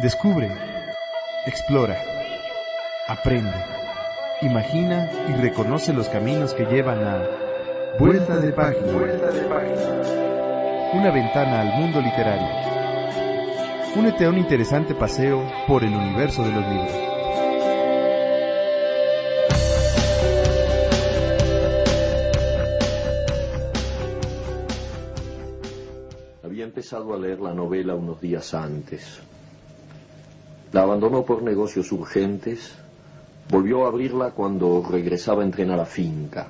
Descubre, explora, aprende, imagina y reconoce los caminos que llevan a Vuelta de Página. Una ventana al mundo literario. Únete a un interesante paseo por el universo de los libros. Había empezado a leer la novela unos días antes. Abandonó por negocios urgentes, volvió a abrirla cuando regresaba en tren a finca.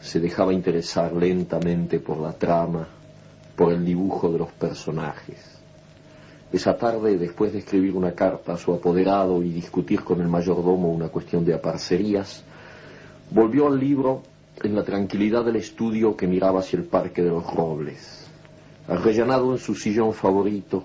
Se dejaba interesar lentamente por la trama, por el dibujo de los personajes. Esa tarde, después de escribir una carta a su apoderado y discutir con el mayordomo una cuestión de aparcerías, volvió al libro en la tranquilidad del estudio que miraba hacia el Parque de los Robles. Arrellanado en su sillón favorito,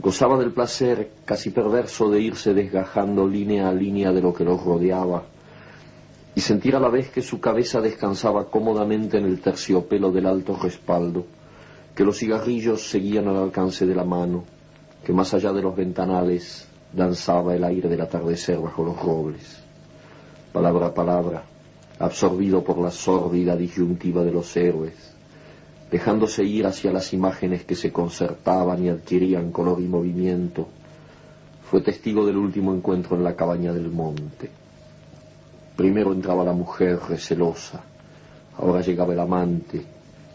Gozaba del placer casi perverso de irse desgajando línea a línea de lo que los rodeaba y sentir a la vez que su cabeza descansaba cómodamente en el terciopelo del alto respaldo, que los cigarrillos seguían al alcance de la mano, que más allá de los ventanales danzaba el aire del atardecer bajo los robles. Palabra a palabra, absorbido por la sórdida disyuntiva de los héroes, dejándose ir hacia las imágenes que se concertaban y adquirían color y movimiento, fue testigo del último encuentro en la cabaña del monte. Primero entraba la mujer recelosa, ahora llegaba el amante,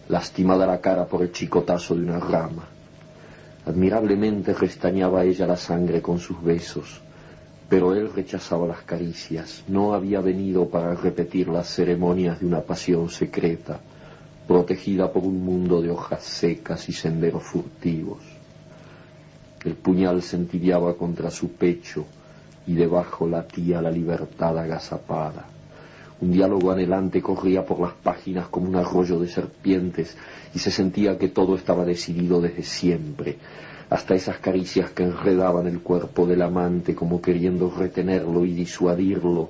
lastimada la cara por el chicotazo de una rama. Admirablemente restañaba ella la sangre con sus besos, pero él rechazaba las caricias, no había venido para repetir las ceremonias de una pasión secreta, protegida por un mundo de hojas secas y senderos furtivos. El puñal se entibiaba contra su pecho y debajo latía la libertad agazapada. Un diálogo anhelante corría por las páginas como un arroyo de serpientes y se sentía que todo estaba decidido desde siempre, hasta esas caricias que enredaban el cuerpo del amante como queriendo retenerlo y disuadirlo,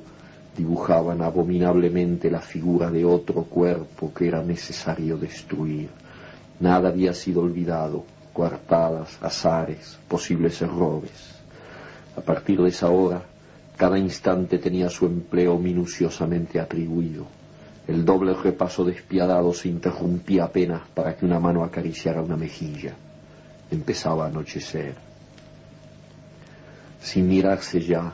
dibujaban abominablemente la figura de otro cuerpo que era necesario destruir. Nada había sido olvidado, coartadas, azares, posibles errores. A partir de esa hora, cada instante tenía su empleo minuciosamente atribuido. El doble repaso despiadado se interrumpía apenas para que una mano acariciara una mejilla. Empezaba a anochecer. Sin mirarse ya,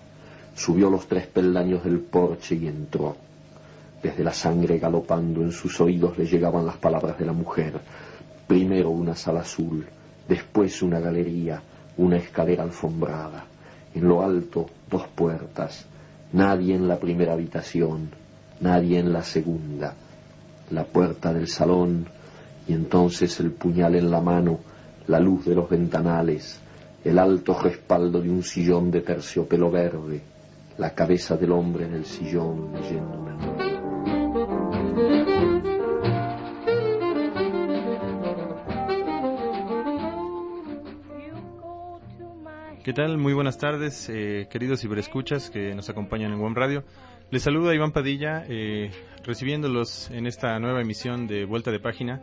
Subió los tres peldaños del porche y entró. Desde la sangre galopando en sus oídos le llegaban las palabras de la mujer. Primero una sala azul, después una galería, una escalera alfombrada. En lo alto dos puertas. Nadie en la primera habitación, nadie en la segunda. La puerta del salón y entonces el puñal en la mano, la luz de los ventanales, el alto respaldo de un sillón de terciopelo verde, la cabeza del hombre en el sillón leyendo una novela. ¿Qué tal? Muy buenas tardes, eh, queridos ciberescuchas que nos acompañan en Web Radio. Les saluda Iván Padilla, eh, recibiéndolos en esta nueva emisión de Vuelta de Página,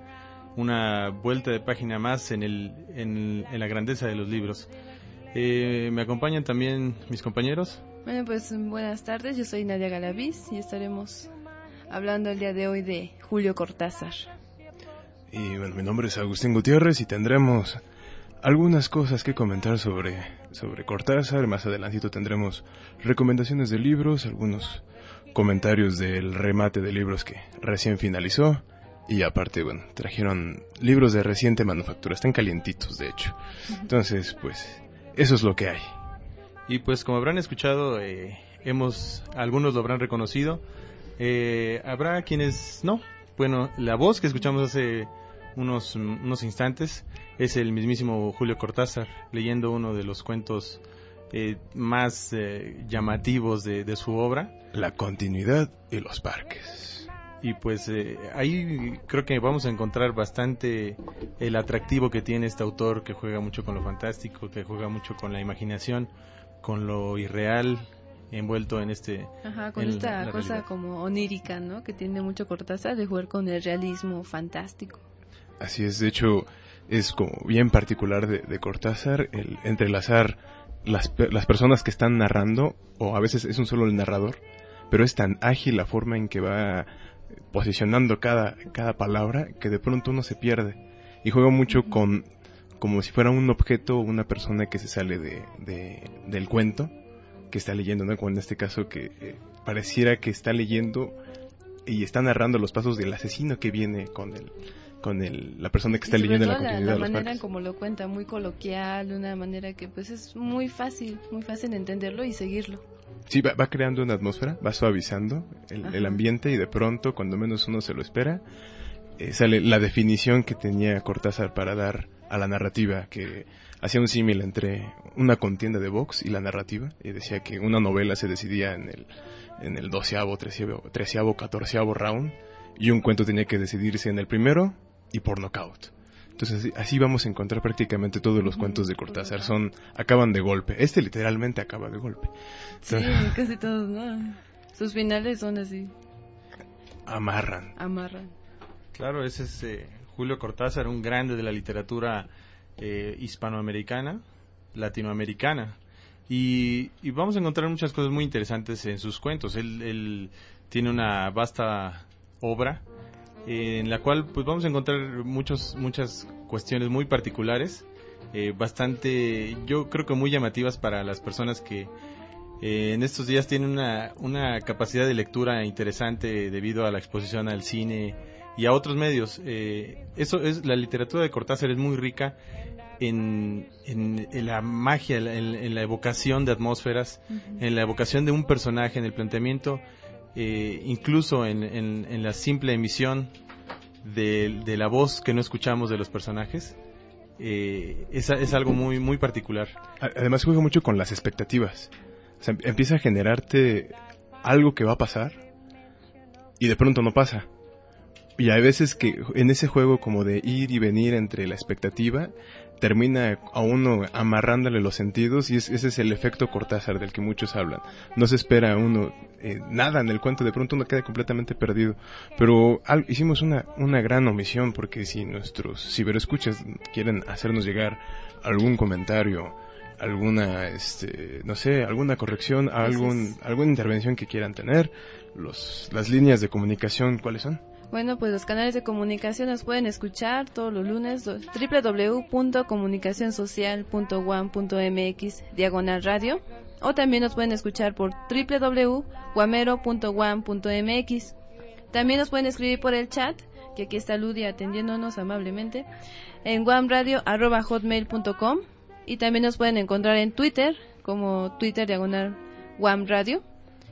una vuelta de página más en, el, en, en la grandeza de los libros. Eh, me acompañan también mis compañeros. Bueno, pues buenas tardes, yo soy Nadia Galaviz y estaremos hablando el día de hoy de Julio Cortázar. Y bueno, mi nombre es Agustín Gutiérrez y tendremos algunas cosas que comentar sobre, sobre Cortázar. Más adelantito tendremos recomendaciones de libros, algunos comentarios del remate de libros que recién finalizó. Y aparte, bueno, trajeron libros de reciente manufactura, están calientitos de hecho. Entonces, pues, eso es lo que hay. Y pues como habrán escuchado, eh, hemos, algunos lo habrán reconocido, eh, habrá quienes no. Bueno, la voz que escuchamos hace unos, unos instantes es el mismísimo Julio Cortázar leyendo uno de los cuentos eh, más eh, llamativos de, de, su obra. La continuidad y los parques. Y pues eh, ahí creo que vamos a encontrar bastante el atractivo que tiene este autor que juega mucho con lo fantástico, que juega mucho con la imaginación, con lo irreal envuelto en este Ajá, con esta cosa como onírica, ¿no? Que tiene mucho Cortázar de jugar con el realismo fantástico. Así es, de hecho es como bien particular de, de Cortázar el entrelazar las, las personas que están narrando, o a veces es un solo el narrador, pero es tan ágil la forma en que va posicionando cada, cada palabra que de pronto uno se pierde. Y juega mucho con como si fuera un objeto o una persona que se sale de, de, del cuento que está leyendo, ¿no? Como en este caso que eh, pareciera que está leyendo y está narrando los pasos del asesino que viene con el con el, la persona que está leyendo la continuidad la, de los manera parques. como lo cuenta muy coloquial una manera que pues es muy fácil muy fácil entenderlo y seguirlo Sí, va, va creando una atmósfera, va suavizando el, el, ambiente y de pronto, cuando menos uno se lo espera, eh, sale la definición que tenía Cortázar para dar a la narrativa, que hacía un símil entre una contienda de box y la narrativa, y decía que una novela se decidía en el, en el doceavo, treceavo, treceavo, catorceavo round, y un cuento tenía que decidirse en el primero y por knockout. Entonces así vamos a encontrar prácticamente todos los cuentos de Cortázar. Son, acaban de golpe. Este literalmente acaba de golpe. Entonces, sí, casi todos, ¿no? Sus finales son así. Amarran. Amarran. Claro, ese es eh, Julio Cortázar, un grande de la literatura eh, hispanoamericana, latinoamericana. Y, y, vamos a encontrar muchas cosas muy interesantes en sus cuentos. Él, él tiene una vasta obra en la cual pues vamos a encontrar muchos muchas cuestiones muy particulares eh, bastante yo creo que muy llamativas para las personas que eh, en estos días tienen una, una capacidad de lectura interesante debido a la exposición al cine y a otros medios eh, eso es la literatura de Cortázar es muy rica en, en, en la magia en, en, la evocación de atmósferas uh -huh. en la evocación de un personaje en el planteamiento eh, incluso en, la simple emisión de, la voz que no escuchamos de los personajes, eh, es, algo muy, muy particular. Además juega mucho con las expectativas. Empieza a generarte algo que va a pasar y de pronto no pasa. Y hay veces que en ese juego como de ir y venir entre la expectativa, termina a uno amarrándole los sentidos y es, ese es el efecto Cortázar del que muchos hablan. No se espera a uno eh, nada en el cuento, de pronto uno queda completamente perdido. Pero al, hicimos una, una gran omisión porque si nuestros ciberescuchas quieren hacernos llegar algún comentario, alguna, este, no sé, alguna corrección, algún, alguna intervención que quieran tener, los, las líneas de comunicación, ¿cuáles son? Bueno, pues los canales de comunicación nos pueden escuchar todos los lunes www.comunicacionsocial.one.mx diagonal radio o también nos pueden escuchar por www.guamero.one.mx. También nos pueden escribir por el chat, que aquí está Ludi atendiéndonos amablemente, en guamradio.hotmail.com y también nos pueden encontrar en Twitter como Twitter diagonal Guam Radio.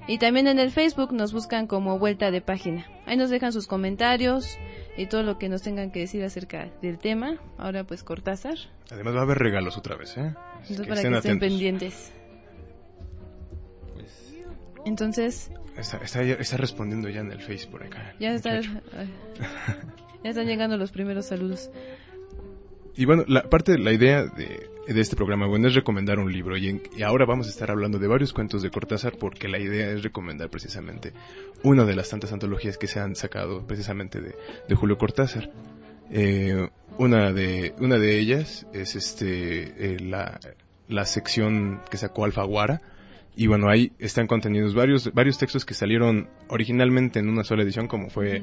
Y también en el Facebook nos buscan como vuelta de página. Ahí nos dejan sus comentarios y todo lo que nos tengan que decir acerca del tema. Ahora pues Cortázar. Además va a haber regalos otra vez, ¿eh? Entonces que para estén que estén atentos. pendientes. Pues... Entonces... Está, está, está, respondiendo ya en el Face por acá. Ya, está, ya están llegando los primeros saludos. Y bueno, la parte de la idea de, de, este programa, bueno, es recomendar un libro. Y, en, ahora vamos a estar hablando de varios cuentos de Cortázar porque la idea es recomendar precisamente una de las tantas antologías que se han sacado precisamente de, de Julio Cortázar. Eh, una, de, una de ellas es este, eh, la, la sección que sacó Alfaguara. Y bueno, ahí están contenidos varios, varios textos que salieron originalmente en una sola edición, como fue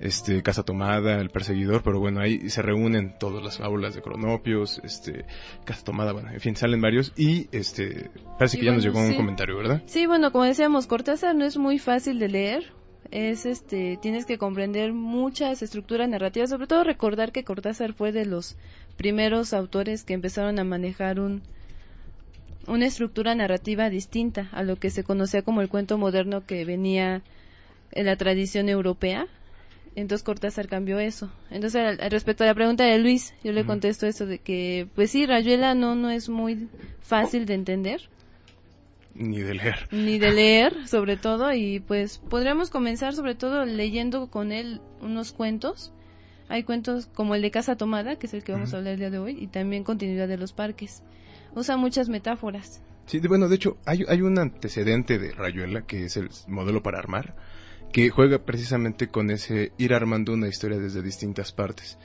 este Casa Tomada, El Perseguidor, pero bueno, ahí se reúnen todas las fábulas de Cronopios, este Casa Tomada, bueno, en fin, salen varios y este Parece que ya nos llegó un comentario, ¿verdad? Sí, bueno, como decíamos, Cortázar no es muy fácil de leer. Es este, tienes que comprender muchas estructuras narrativas, sobre todo recordar que Cortázar fue de los primeros autores que empezaron a manejar un, una estructura narrativa distinta a lo que se conocía como el cuento moderno que venía en la tradición europea. Entonces Cortázar cambió eso. Entonces, respecto a la pregunta de Luis, yo le contesto eso de que, pues sí, Rayuela no, no es muy fácil de entender. Ni de leer. Ni de leer, sobre todo, y pues podríamos comenzar sobre todo leyendo con él unos cuentos. Hay cuentos como el de Casa Tomada, que es el que vamos a hablar el día de hoy, y también Continuidad de los Parques. Usa muchas metáforas. Sí, bueno, de hecho, hay, un antecedente de Rayuela, que es el modelo para armar, que juega precisamente con ese ir armando una historia desde distintas partes.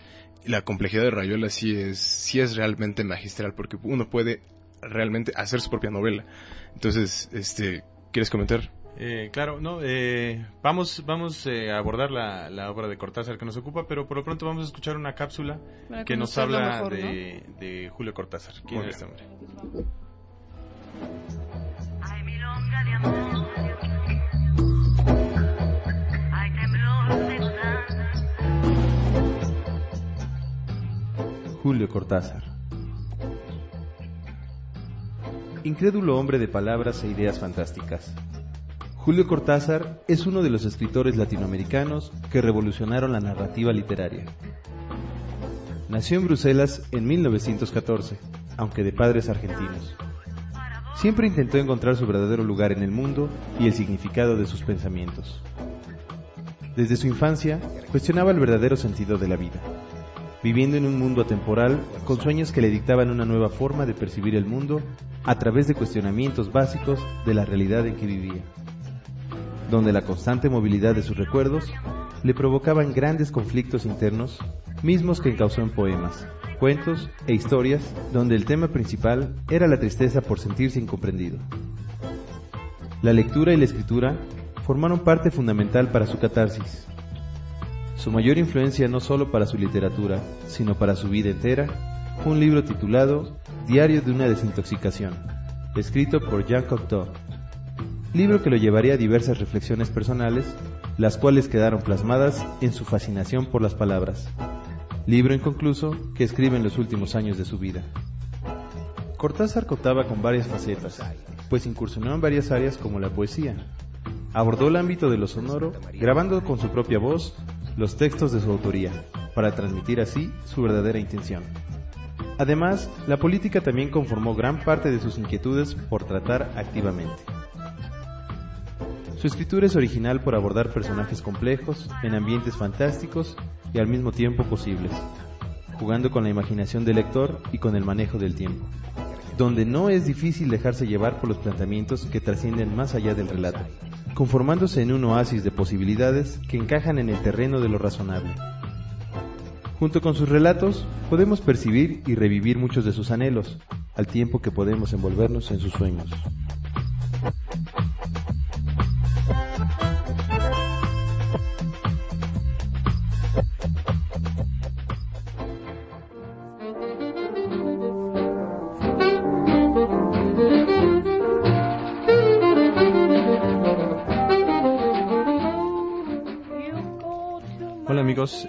La complejidad de Rayuela sí es, es realmente magistral, porque uno puede realmente hacer su propia novela. Entonces, este, ¿quieres comentar? Eh, claro, no, eh, vamos, vamos eh, a abordar la, la, obra de Cortázar que nos ocupa, pero por lo pronto vamos a escuchar una cápsula que nos habla de, de, Julio Cortázar. ¿Quién es este hombre? Julio Cortázar incrédulo hombre de palabras e ideas fantásticas. Julio Cortázar es uno de los escritores latinoamericanos que revolucionaron la narrativa literaria. Nació en Bruselas en 1914, aunque de padres argentinos. Siempre intentó encontrar su verdadero lugar en el mundo y el significado de sus pensamientos. Desde su infancia, cuestionaba el verdadero sentido de la vida, viviendo en un mundo atemporal con sueños que le dictaban una nueva forma de percibir el mundo a través de cuestionamientos básicos de la realidad en que vivía, donde la constante movilidad de sus recuerdos le provocaban grandes conflictos internos, mismos que encausó en poemas, cuentos e historias donde el tema principal era la tristeza por sentirse incomprendido. La lectura y la escritura formaron parte fundamental para su catarsis. Su mayor influencia no solo para su literatura, sino para su vida entera, fue un libro titulado Diario de una desintoxicación, escrito por Jean Cocteau, libro que lo llevaría a diversas reflexiones personales, las cuales quedaron plasmadas en su fascinación por las palabras, libro inconcluso que escribe en los últimos años de su vida. Cortázar contaba con varias facetas, pues incursionó en varias áreas como la poesía. Abordó el ámbito de lo sonoro, grabando con su propia voz los textos de su autoría, para transmitir así su verdadera intención. Además, la política también conformó gran parte de sus inquietudes por tratar activamente. Su escritura es original por abordar personajes complejos, en ambientes fantásticos y al mismo tiempo posibles, jugando con la imaginación del lector y con el manejo del tiempo, donde no es difícil dejarse llevar por los planteamientos que trascienden más allá del relato, conformándose en un oasis de posibilidades que encajan en el terreno de lo razonable, Junto con sus relatos, podemos percibir y revivir muchos de sus anhelos, al tiempo que podemos envolvernos en sus sueños.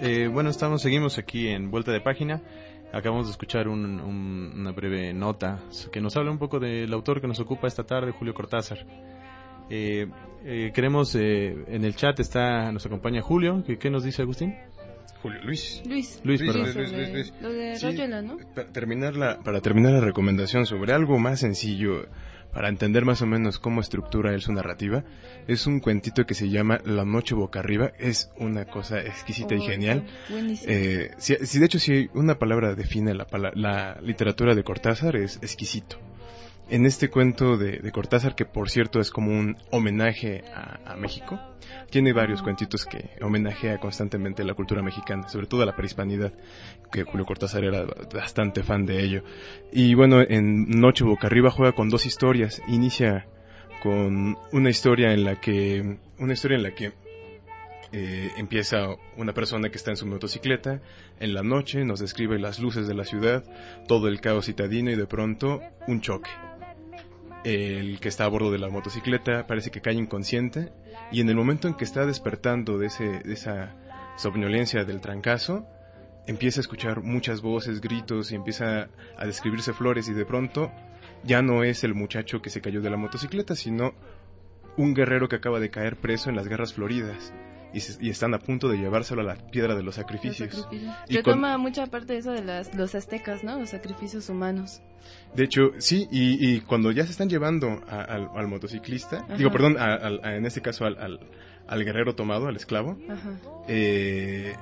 Eh, bueno, estamos, seguimos aquí en Vuelta de Página. Acabamos de escuchar una breve nota que nos habla un poco del autor que nos ocupa esta tarde, Julio Cortázar. Eh, eh queremos, eh, en el chat está, nos acompaña Julio. ¿Qué, nos dice Agustín? Julio, Luis. Luis. Luis, perdón. Lo de ¿no? Para terminar, la, para terminar la recomendación sobre algo más sencillo, para entender más o menos cómo estructura él su narrativa, es un cuentito que se llama La Noche Boca Arriba. Es una cosa exquisita y oh, genial. Eh, si, de hecho, si una palabra define la, la literatura de Cortázar, es exquisito en este cuento de, Cortázar, que por cierto es como un homenaje a, México, tiene varios cuentitos que homenajea constantemente a la cultura mexicana, sobre todo a la prehispanidad, que Julio Cortázar era bastante fan de ello. Y bueno, en Noche Boca Arriba juega con dos historias. Inicia con una historia en la que, una historia en la que eh, empieza una persona que está en su motocicleta en la noche, nos describe las luces de la ciudad, todo el caos citadino y de pronto un choque el que está a bordo de la motocicleta parece que cae inconsciente y en el momento en que está despertando de, ese, de esa somnolencia del trancazo, empieza a escuchar muchas voces, gritos y empieza a describirse flores y de pronto ya no es el muchacho que se cayó de la motocicleta, sino un guerrero que acaba de caer preso en las guerras floridas. Y, están a punto de llevárselo a la piedra de los sacrificios. Y toma mucha parte de eso de las, los aztecas, ¿no? Los sacrificios humanos. De hecho, sí, y, cuando ya se están llevando al, motociclista, digo, perdón, en este caso al, guerrero tomado, al esclavo, eh,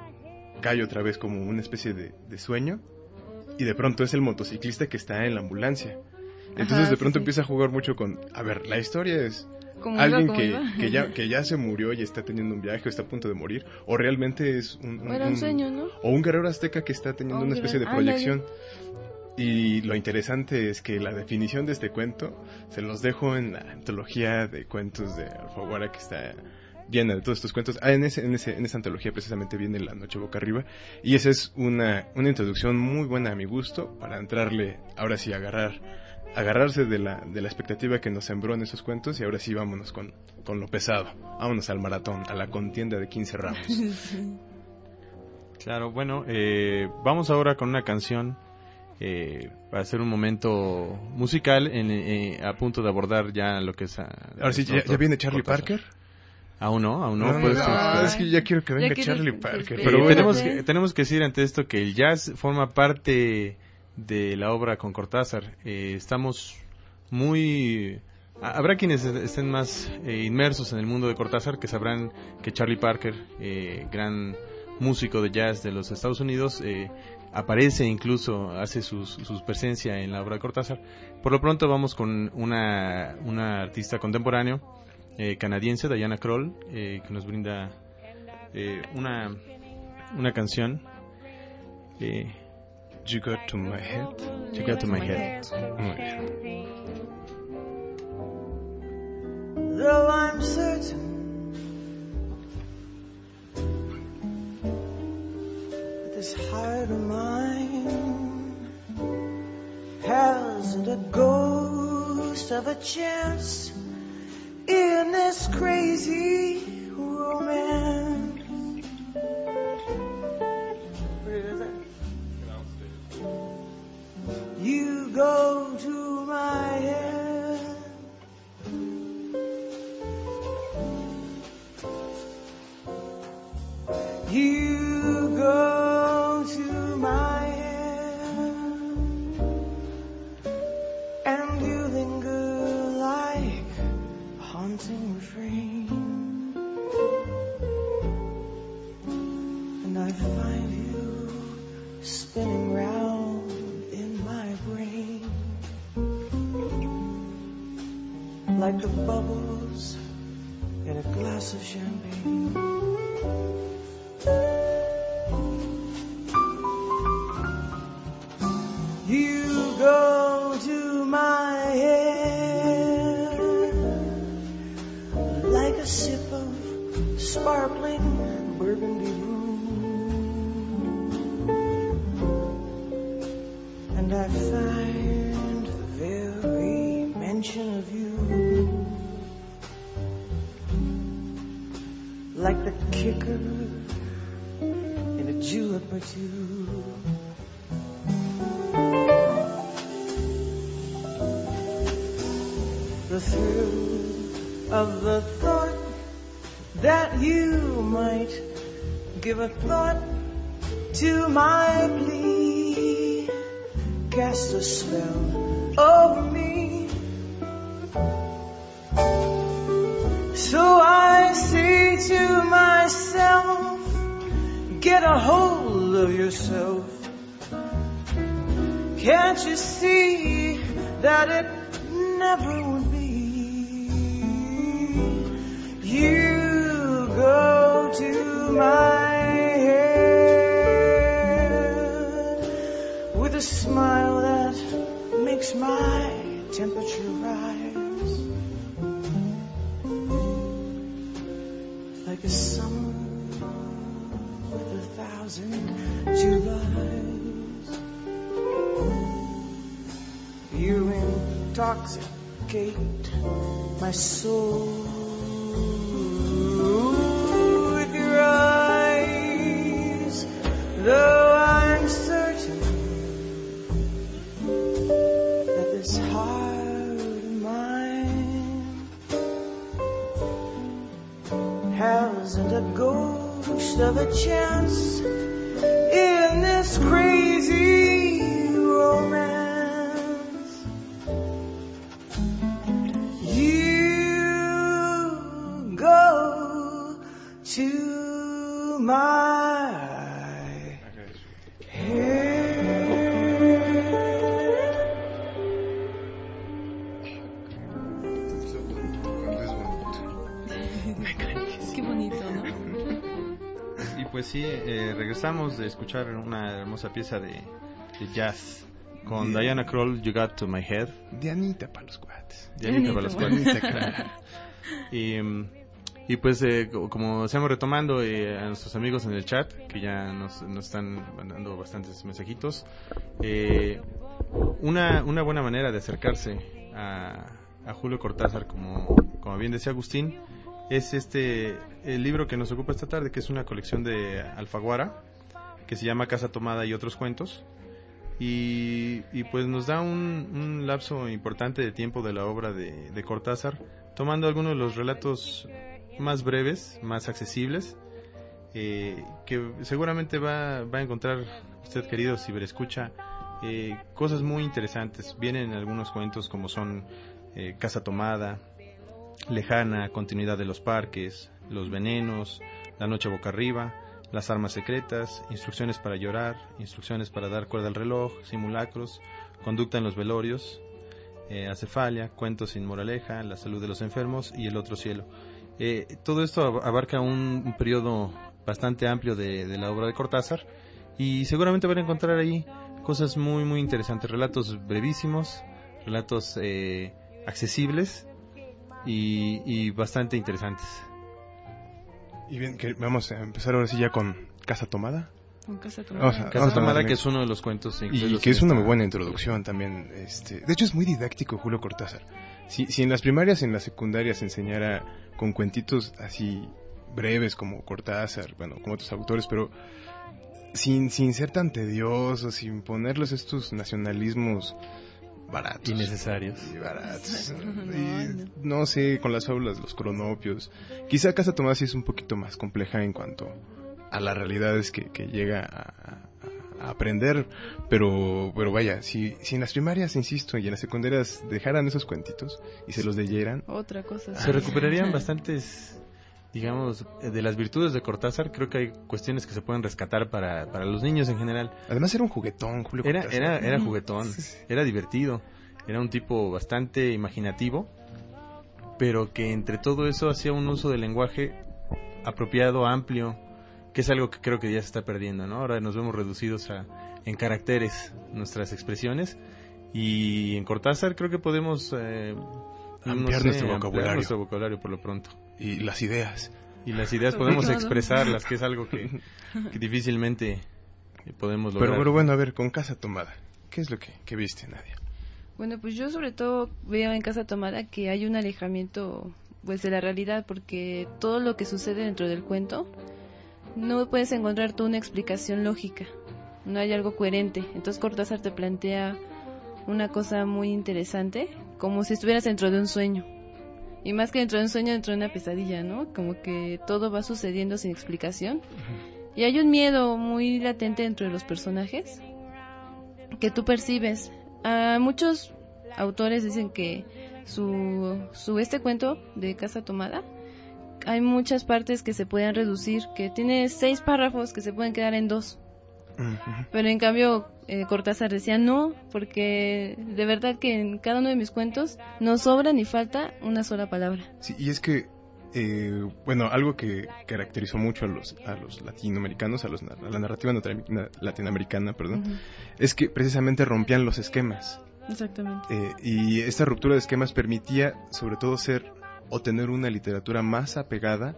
cae otra vez como una especie de, sueño y de pronto es el motociclista que está en la ambulancia. Entonces de pronto empieza a jugar mucho con, a ver, la historia es alguien que, que, ya, que ya se murió y está teniendo un viaje o está a punto de morir, o realmente es un, sueño, ¿no? O un guerrero azteca que está teniendo una especie de proyección. Y lo interesante es que la definición de este cuento se los dejo en la antología de cuentos de Alfaguara que está llena de todos estos cuentos. Ah, en, ese, en, ese, en esa antología precisamente viene La Noche Boca Arriba. Y esa es una, una introducción muy buena a mi gusto para entrarle, ahora sí, agarrar, agarrarse de la, de la expectativa que nos sembró en esos cuentos y ahora sí vámonos con, con lo pesado. Vámonos al maratón, a la contienda de 15 ramos. Claro, bueno, eh, vamos ahora con una canción eh, para hacer un momento musical en, eh, a punto de abordar ya lo que es... ahora sí, ya, viene Charlie Parker. Aún no, aún no. pues, es que ya quiero que venga Charlie Parker. Pero tenemos, que, tenemos que decir ante esto que el jazz forma parte de la obra con Cortázar. Eh, estamos muy... Habrá quienes estén más eh, inmersos en el mundo de Cortázar que sabrán que Charlie Parker, eh, gran músico de jazz de los Estados Unidos, aparece incluso, hace su, su, presencia en la obra de Cortázar. Por lo pronto vamos con una, una artista contemporáneo eh, canadiense, Diana Kroll, eh, que nos brinda eh, una, una canción. Eh, you got to my head. You got to my head. Oh, Though I'm certain this heart of mine hasn't a ghost of a chance in this crazy of the thought that you might give a thought to my plea. Cast a spell over me so I say to myself get a hold of yourself. Can't you see that it never my head with a smile that makes my temperature rise like a summer with a thousand Julys. You intoxicate my soul. Regresamos de escuchar una hermosa pieza de, de jazz con Bien. Diana Kroll, You Got to My Head. Dianita para los cuates. Dianita para los Dianita, cuates. Y, mm, y pues, eh, co- como estamos retomando eh, a nuestros amigos en el chat, que ya nos, nos están mandando bastantes mensajitos, eh, una, una buena manera de acercarse a, a Julio Cortázar, como, como bien decía Agustín, es este el libro que nos ocupa esta tarde, que es una colección de Alfaguara, que se llama Casa Tomada y otros cuentos. Y, y pues nos da un, lapso importante de tiempo de la obra de, de Cortázar, tomando algunos de los relatos más breves, más accesibles, eh, que seguramente va, va a encontrar usted, querido ciberescucha, eh, cosas muy interesantes. Vienen algunos cuentos como son eh, Casa Tomada, Lejana, Continuidad de los Parques, Los Venenos, La Noche Boca Arriba, Las Armas Secretas, Instrucciones para Llorar, Instrucciones para Dar Cuerda al Reloj, Simulacros, Conducta en los Velorios, eh, Acefalia, Cuentos sin Moraleja, La Salud de los Enfermos y El Otro Cielo. Eh, todo esto ab- abarca un, un periodo bastante amplio de, la obra de Cortázar y seguramente van a encontrar ahí cosas muy muy interesantes, relatos brevísimos, relatos eh, accesibles y bastante interesantes. Y bien, que vamos a empezar ahora sí ya con Casa Tomada. Con casa Vamos a- tomada. Casa vamos Tomada, que es uno de los cuentos Y que es una muy buena introducción también. Este, de hecho, es muy didáctico Julio Cortázar. Si, si en las primarias y en las secundarias se enseñara con cuentitos así breves como Cortázar, bueno, como otros autores, pero sin, sin ser tan tediosos, sin ponerles estos nacionalismos baratos. innecesarios. y baratos. No, Y, no sé, con las fábulas, los cronopios. Quizá Casa Tomás sí es un poquito más compleja en cuanto a las realidades que, que llega a, a- a aprender, pero, pero vaya, si, si en las primarias, insisto, y en las secundarias dejaran esos cuentitos y se los leyeran, Otra cosa. Se recuperarían bastantes, digamos, eh, de las virtudes de Cortázar. Creo que hay cuestiones que se pueden rescatar para, para los niños en general. además era un juguetón, Julio Era, Cortázar. era, era juguetón, era divertido, era un tipo bastante imaginativo, pero que entre todo eso hacía un uso del lenguaje apropiado, amplio, que es algo que creo que ya se está perdiendo, ¿no? Ahora nos vemos reducidos a, en caracteres nuestras expresiones y en Cortázar creo que podemos eh, Ampliar nuestro vocabulario. nuestro vocabulario por lo pronto. Y las ideas. Y las ideas podemos expresarlas, que es algo que, que difícilmente podemos lograr. Pero, pero bueno, a ver, con Casa Tomada, ¿qué es lo que, que viste, Nadia? Bueno, pues yo sobre todo veo en Casa Tomada que hay un alejamiento pues de la realidad porque todo lo que sucede dentro del cuento no puedes encontrar tú una explicación lógica, no hay algo coherente. Entonces Cortázar te plantea una cosa muy interesante, como si estuvieras dentro de un sueño. Y más que dentro de un sueño, dentro de una pesadilla, ¿no? Como que todo va sucediendo sin explicación. Y hay un miedo muy latente dentro de los personajes que tú percibes. Muchos autores dicen que su, su este cuento de Casa Tomada hay muchas partes que se pueden reducir, que tiene seis párrafos que se pueden quedar en dos. Pero en cambio eh, Cortázar decía no, porque de verdad que en cada uno de mis cuentos no sobra ni falta una sola palabra. Sí, y es que, eh, bueno, algo que caracterizó mucho a los, a los latinoamericanos, a, los, a la narrativa latinoamericana, perdón, es que precisamente rompían los esquemas. Exactamente. Eh, y esta ruptura de esquemas permitía, sobre todo, ser o tener una literatura más apegada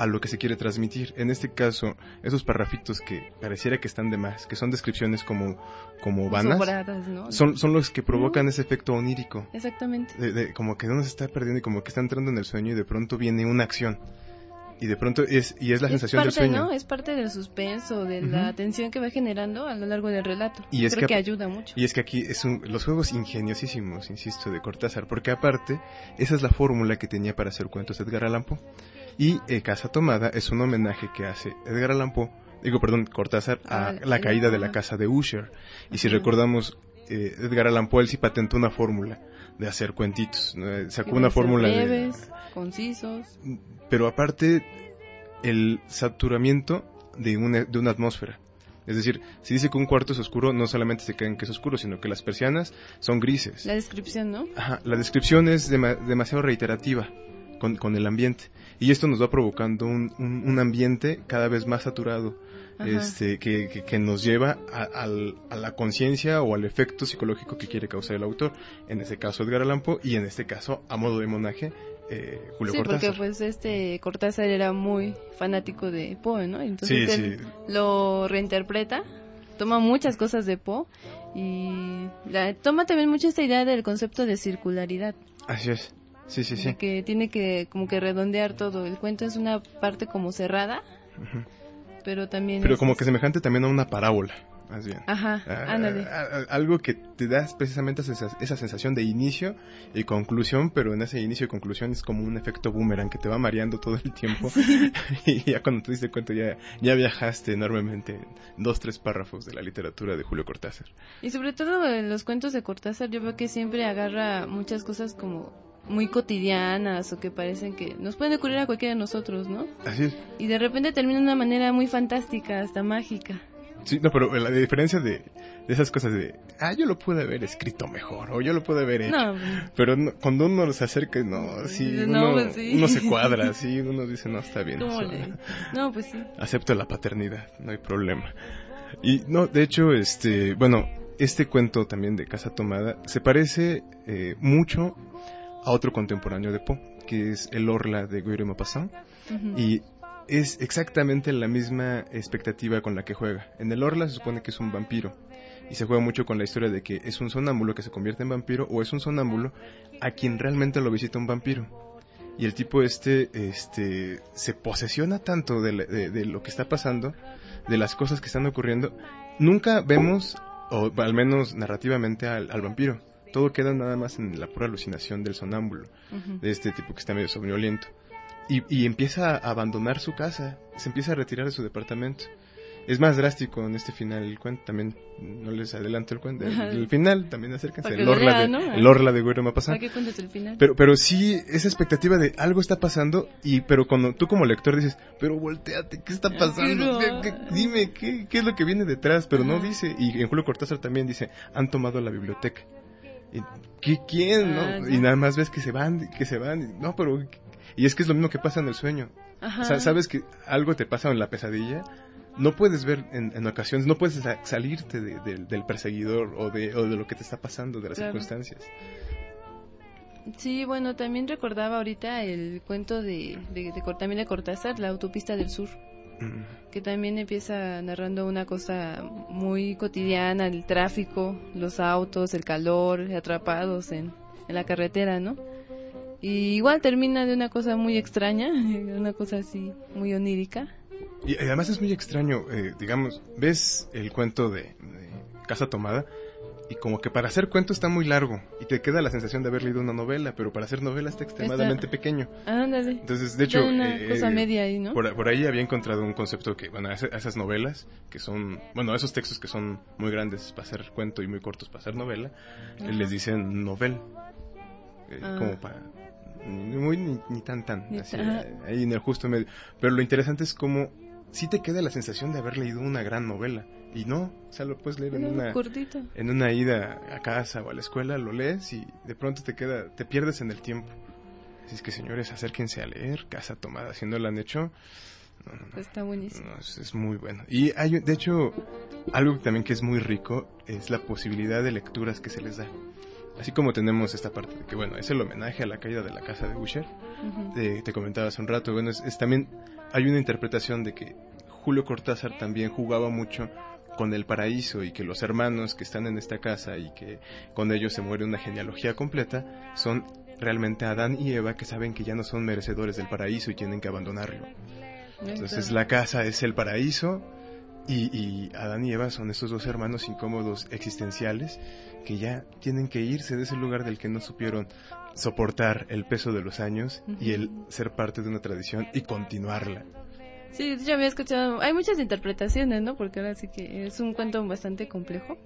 a lo que se quiere transmitir. En este caso, esos parrafitos que pareciera que están de más, que son descripciones como, como vanas, Sobradas, ¿no? son, son los que provocan ese efecto onírico. Exactamente. De, de- como que uno se está perdiendo y como que está entrando en el sueño y de pronto viene una acción. Y de pronto es, y es la sensación parte, del sueño. ¿no? Es parte del suspenso, de la tensión que va generando a lo largo del relato. Y es Creo que- que, ayuda mucho. Y es que aquí es un- los juegos ingeniosísimos, insisto, de Cortázar, porque aparte, esa es la fórmula que tenía para hacer cuentos Edgar Allan Poe. Y eh, Casa Tomada es un homenaje que hace Edgar Allan Poe, digo, perdón, Cortázar, a Ah, la caída de la casa de Usher. Y si recordamos, eh, Edgar Allan Poe, él sí patentó una fórmula de hacer cuentitos. ¿no? Eh, Sacó una fórmula de... breves, concisos. Pero aparte, el saturamiento de una, de una atmósfera. Es decir, si dice que un cuarto es oscuro, no solamente se creen que es oscuro, sino que las persianas son grises. La descripción, ¿no? Ajá, la descripción es dema- demasiado reiterativa con, con el ambiente. Y esto nos va provocando un, un- un ambiente cada vez más saturado, este, que, que- que nos lleva a, a la conciencia o al efecto psicológico que quiere causar el autor. En este caso Edgar Allan Poe y en este caso, a modo de monaje, eh, Julio sí, Cortázar. porque pues este Cortázar era muy fanático de Poe, ¿no? Entonces Sí, él sí. lo reinterpreta, toma muchas cosas de Poe y la- toma también mucho esta idea del concepto de circularidad, Así es. Sí, sí, sí. que tiene que como que redondear todo. El cuento es una parte como cerrada, Ujú. pero también Pero es- como que semejante también a una parábola, más bien. Ajá, Ah, ándale. algo que te da precisamente esa, esa sensación de inicio y conclusión, pero en ese inicio y conclusión es como un efecto boomerang que te va mareando todo el tiempo y ya cuando te diste cuenta ya, ya viajaste enormemente en dos, tres párrafos de la literatura de Julio Cortázar. Y sobre todo en los cuentos de Cortázar, yo veo que siempre agarra muchas cosas como muy cotidianas o que parecen que nos pueden ocurrir a cualquiera de nosotros, ¿no? Así es. Y de repente termina de una manera muy fantástica, hasta mágica. Sí, no, pero la diferencia de, de esas cosas de, ah, yo lo pude haber escrito mejor, o yo lo pude haber hecho. No, Pero no- cuando uno se acerca, no, sí, No, uno, pues sí. uno se cuadra, sí, uno dice, no, está bien. ¿cómo eso- le- No, pues sí. acepto la paternidad, no hay problema. Y no, de hecho, este, bueno, este cuento también de Casa Tomada se parece eh, mucho a otro contemporáneo de Poe, que es El Orla de Guillermo Maupassant, y es exactamente la misma expectativa con la que juega. En El Orla se supone que es un vampiro, y se juega mucho con la historia de que es un sonámbulo que se convierte en vampiro, o es un sonámbulo a quien realmente lo visita un vampiro. Y el tipo este este se posesiona tanto de, la- de- de lo que está pasando de las cosas que están ocurriendo nunca vemos o al menos narrativamente al, al vampiro todo queda nada más en la pura alucinación del sonámbulo de este tipo que está medio somnoliento y, y empieza a abandonar su casa se empieza a retirar de su departamento es más drástico en este final el cuento también no les adelanto el cuento el, final también acérquense el orla de ¿no? el orla de Guillermo Maupassant. ¿Para qué cuentes el final? Pero, pero sí, esa expectativa de algo está pasando, y pero cuando tú como lector dices, pero volteate, ¿qué está pasando? Pero- ¿Qué- qué- dime, ¿qué, ¿qué es lo que viene detrás? Pero no dice, y en Julio Cortázar también dice, han tomado la biblioteca. Y, ¿qué, ¿Quién? Ah, no? ya. Y nada más ves que se van, que se van, no, pero... Y es que es lo mismo que pasa en el sueño. Ajá. O sea, sabes que algo te pasa en la pesadilla, no puedes ver en, en ocasiones, no puedes sa- salirte de- de- del perseguidor o de, o de lo que te está pasando, de las Claro. circunstancias. Sí, bueno, también recordaba ahorita el cuento de, de, de también de Cortázar, La autopista del sur. Que también empieza narrando una cosa muy cotidiana, el tráfico, los autos, el calor, atrapados en, en la carretera, ¿no? Y igual termina de una cosa muy extraña, una cosa así muy onírica. Y además es muy extraño, eh, digamos, ves el cuento de, de Casa Tomada y como que para hacer cuento está muy largo y te queda la sensación de haber leído una novela, pero para hacer novela está extremadamente pequeño. Ándale. Entonces, de hecho, una eh, cosa media ahí, ¿no? por, por ahí había encontrado un concepto que, bueno, esas novelas que son, bueno, esos textos que son muy grandes para hacer cuento y muy cortos para hacer novela, eh, Ajá. les dicen novel, eh, Ah. como para ni muy ni, ni tan tan, Ni así, eh, ahí en el justo medio. Pero lo interesante es como sí te queda la sensación de haber leído una gran novela y no, o sea, lo puedes leer en una cortito. en una ida a casa o a la escuela, lo lees y de pronto te queda, te pierdes en el tiempo. Así es que señores, acérquense a leer Casa Tomada, si no lo han hecho, no, Está buenísimo. es, es muy bueno. Y hay, de hecho, algo también que es muy rico es la posibilidad de lecturas que se les da. Así como tenemos esta parte de que, bueno, es el homenaje a la caída de la casa de Usher, Ujú. eh, te comentaba hace un rato, bueno, es, es también hay una interpretación de que Julio Cortázar también jugaba mucho con el paraíso y que los hermanos que están en esta casa y que con ellos se muere una genealogía completa son realmente Adán y Eva que saben que ya no son merecedores del paraíso y tienen que abandonarlo. Entonces la casa es el paraíso y, y Adán y Eva son estos dos hermanos incómodos existenciales que ya tienen que irse de ese lugar del que no supieron soportar el peso de los años y el ser parte de una tradición y continuarla. Sí, yo había escuchado, hay muchas interpretaciones, ¿no? Porque ahora sí que es un cuento bastante complejo.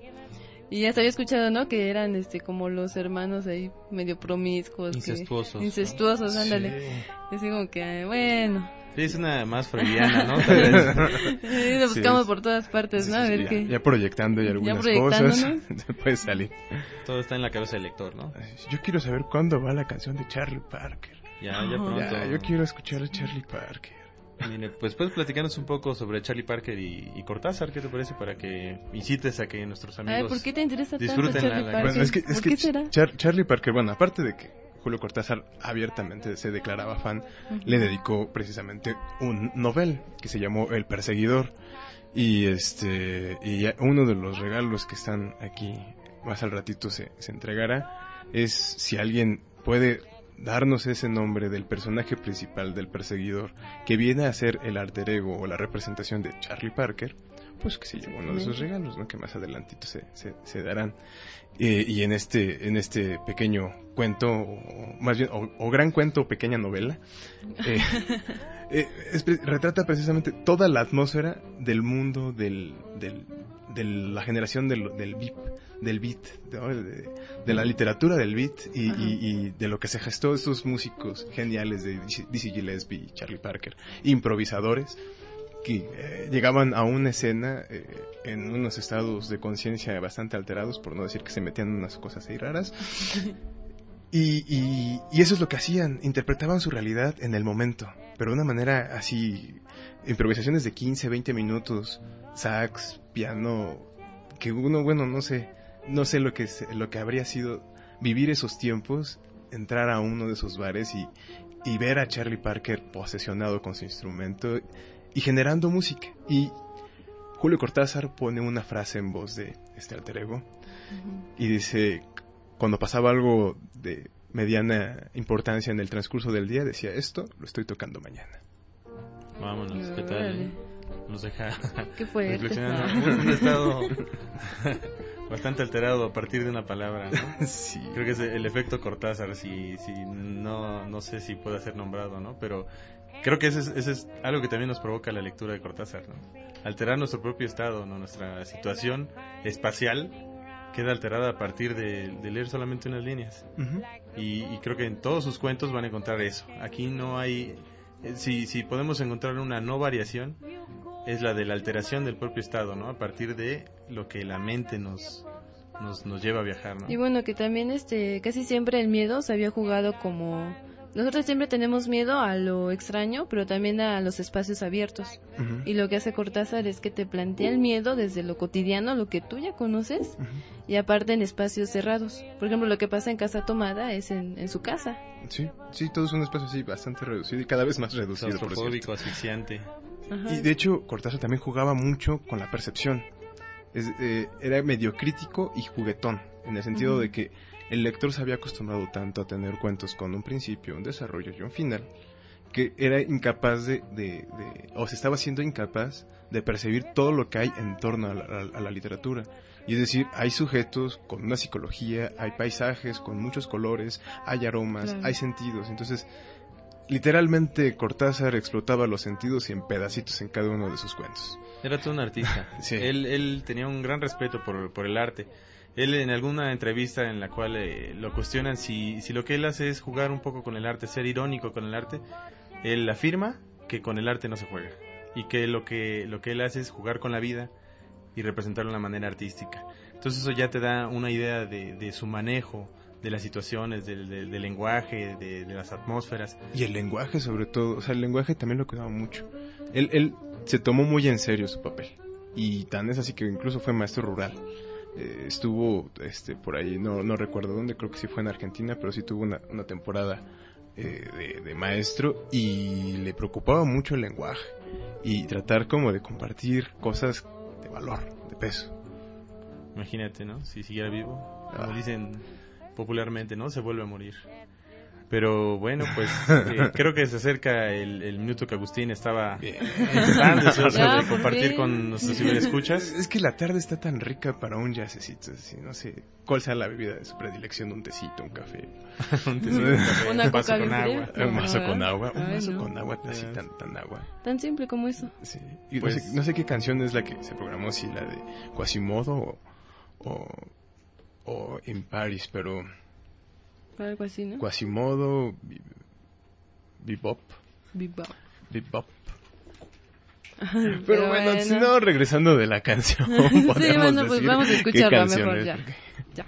Y ya se había escuchado, ¿no? Que eran este como los hermanos ahí medio promiscuos. que- Incestuosos, ¿no? Incestuosos, ándale. Sí. Así como que, bueno, Sí, es una más freudiana, ¿no? Tal vez. eh, lo buscamos Sí. por todas partes, ¿no? A ver ya, qué. ya proyectando y algunas cosas proyectándonos. se puede salir. Todo está en la cabeza del lector, ¿no? Yo quiero saber cuándo va la canción de Charlie Parker. Ya, ya pronto. Ya, yo quiero escuchar a Charlie Parker. Mire, pues puedes platicarnos un poco sobre Charlie Parker y, y Cortázar, ¿qué te parece? Para que incites a que nuestros amigos... Ay, ¿por qué te interesa tanto disfruten la- Charlie la- Parker? Bueno, es que, es ¿Por que qué será? Char- Charlie Parker, bueno, aparte de que Julio Cortázar abiertamente se declaraba fan, le dedicó precisamente un novel que se llamó El Perseguidor. Y este y uno de los regalos que están aquí más al ratito se, se entregará es si alguien puede darnos ese nombre del personaje principal del perseguidor que viene a ser el alter ego o la representación de Charlie Parker pues que se llevó uno de esos regalos ¿no? que más adelantito se, se, se darán Eh, y en este en este pequeño cuento o más bien o, o gran cuento o pequeña novela eh, eh, es retrata precisamente toda la atmósfera del mundo del, del- de la generación del, del beat, del beat ¿no? de, de la literatura del beat y, y- y de lo que se gestó esos músicos geniales de Dizzy Dizzy Gillespie y Charlie Parker, improvisadores que eh, llegaban a una escena eh, en unos estados de conciencia bastante alterados, por no decir que se metían en unas cosas ahí raras. Y, y- y eso es lo que hacían, interpretaban su realidad en el momento, pero de una manera así, improvisaciones de 15, 20 minutos, sax, piano, que uno, bueno, no sé, no sé lo que, lo que habría sido vivir esos tiempos, entrar a uno de esos bares y, y ver a Charlie Parker posesionado con su instrumento y generando música. Y Julio Cortázar pone una frase en voz de este alter ego y dice, cuando pasaba algo de mediana importancia en el transcurso del día, decía, esto lo estoy tocando mañana. Vámonos, ¿qué tal? Eh? Nos deja reflexionando. Un, un estado bastante alterado a partir de una palabra, ¿no? sí. Creo que es el efecto Cortázar, si, si no, no sé si puede ser nombrado, ¿no? Pero creo que ese es, ese es algo que también nos provoca la lectura de Cortázar, ¿no? Alterar nuestro propio estado, ¿no? Nuestra situación espacial queda alterada a partir de, de leer solamente unas líneas. Y, y creo que en todos sus cuentos van a encontrar eso. Aquí no hay... eh, Si, si podemos encontrar una no variación, es la de la alteración del propio estado, ¿no? A partir de lo que la mente nos, nos, nos lleva a viajar, ¿no? Y bueno, que también este casi siempre el miedo se había jugado como nosotros siempre tenemos miedo a lo extraño, pero también a los espacios abiertos. Y lo que hace Cortázar es que te plantea el miedo desde lo cotidiano, lo que tú ya conoces, y aparte en espacios cerrados. Por ejemplo, lo que pasa en Casa Tomada es en, en su casa. Sí, sí, todo es un espacio así bastante reducido y cada vez más reducido. Claustrofóbico, asfixiante. Ajá. Y de hecho, Cortázar también jugaba mucho con la percepción. Es, eh, era medio crítico y juguetón, en el sentido de que el lector se había acostumbrado tanto a tener cuentos con un principio, un desarrollo y un final, que era incapaz de, de- de- o se estaba siendo incapaz de percibir todo lo que hay en torno a la, a la literatura. Y es decir, hay sujetos con una psicología, hay paisajes con muchos colores, hay aromas, Claro. hay sentidos. Entonces, literalmente Cortázar explotaba los sentidos y en pedacitos en cada uno de sus cuentos. Era todo un artista. Sí. él, él tenía un gran respeto por, por el arte. Él en alguna entrevista en la cual eh, lo cuestionan si, si lo que él hace es jugar un poco con el arte, ser irónico con el arte, él afirma que con el arte no se juega y que lo que, lo que él hace es jugar con la vida y representarlo de una manera artística. Entonces eso ya te da una idea de, de su manejo, de las situaciones, del, del- del lenguaje, de, de las atmósferas. Y el lenguaje sobre todo, o sea, el lenguaje también lo cuidaba mucho. Él, él se tomó muy en serio su papel. Y tan es así que incluso fue maestro rural. eh, estuvo este por ahí, no, no recuerdo dónde, creo que sí fue en Argentina, pero sí tuvo una, una temporada eh, de, de maestro y le preocupaba mucho el lenguaje y tratar como de compartir cosas de valor, de peso. Imagínate, ¿no? Si siguiera vivo, como Ah. dicen popularmente, ¿no? Se vuelve a morir. Pero bueno, pues eh, creo que se acerca el, el minuto que Agustín estaba tan deseoso Ya, de ¿por compartir qué? con nuestros ciberescuchas. Es que la tarde está tan rica para un jazzecito, así, no sé cuál sea la bebida de su predilección, un tecito, un café, Un tecito, un café, Una un vaso con agua. un vaso No, con agua, un Ay, vaso no. con agua, así Eh. tan, tan agua. Tan simple como eso. Sí. Y Pues- no, sé, no sé qué canción es la que se programó, si la de Quasimodo o, o, o In Paris, pero Algo así, ¿no? Quasimodo, Bi- Bebop, Bebop. Bebop. Pero Pero bueno, si no, regresando de la canción, Sí, podemos bueno, pues decir vamos a escucharla mejor es, ya. porque- Ya.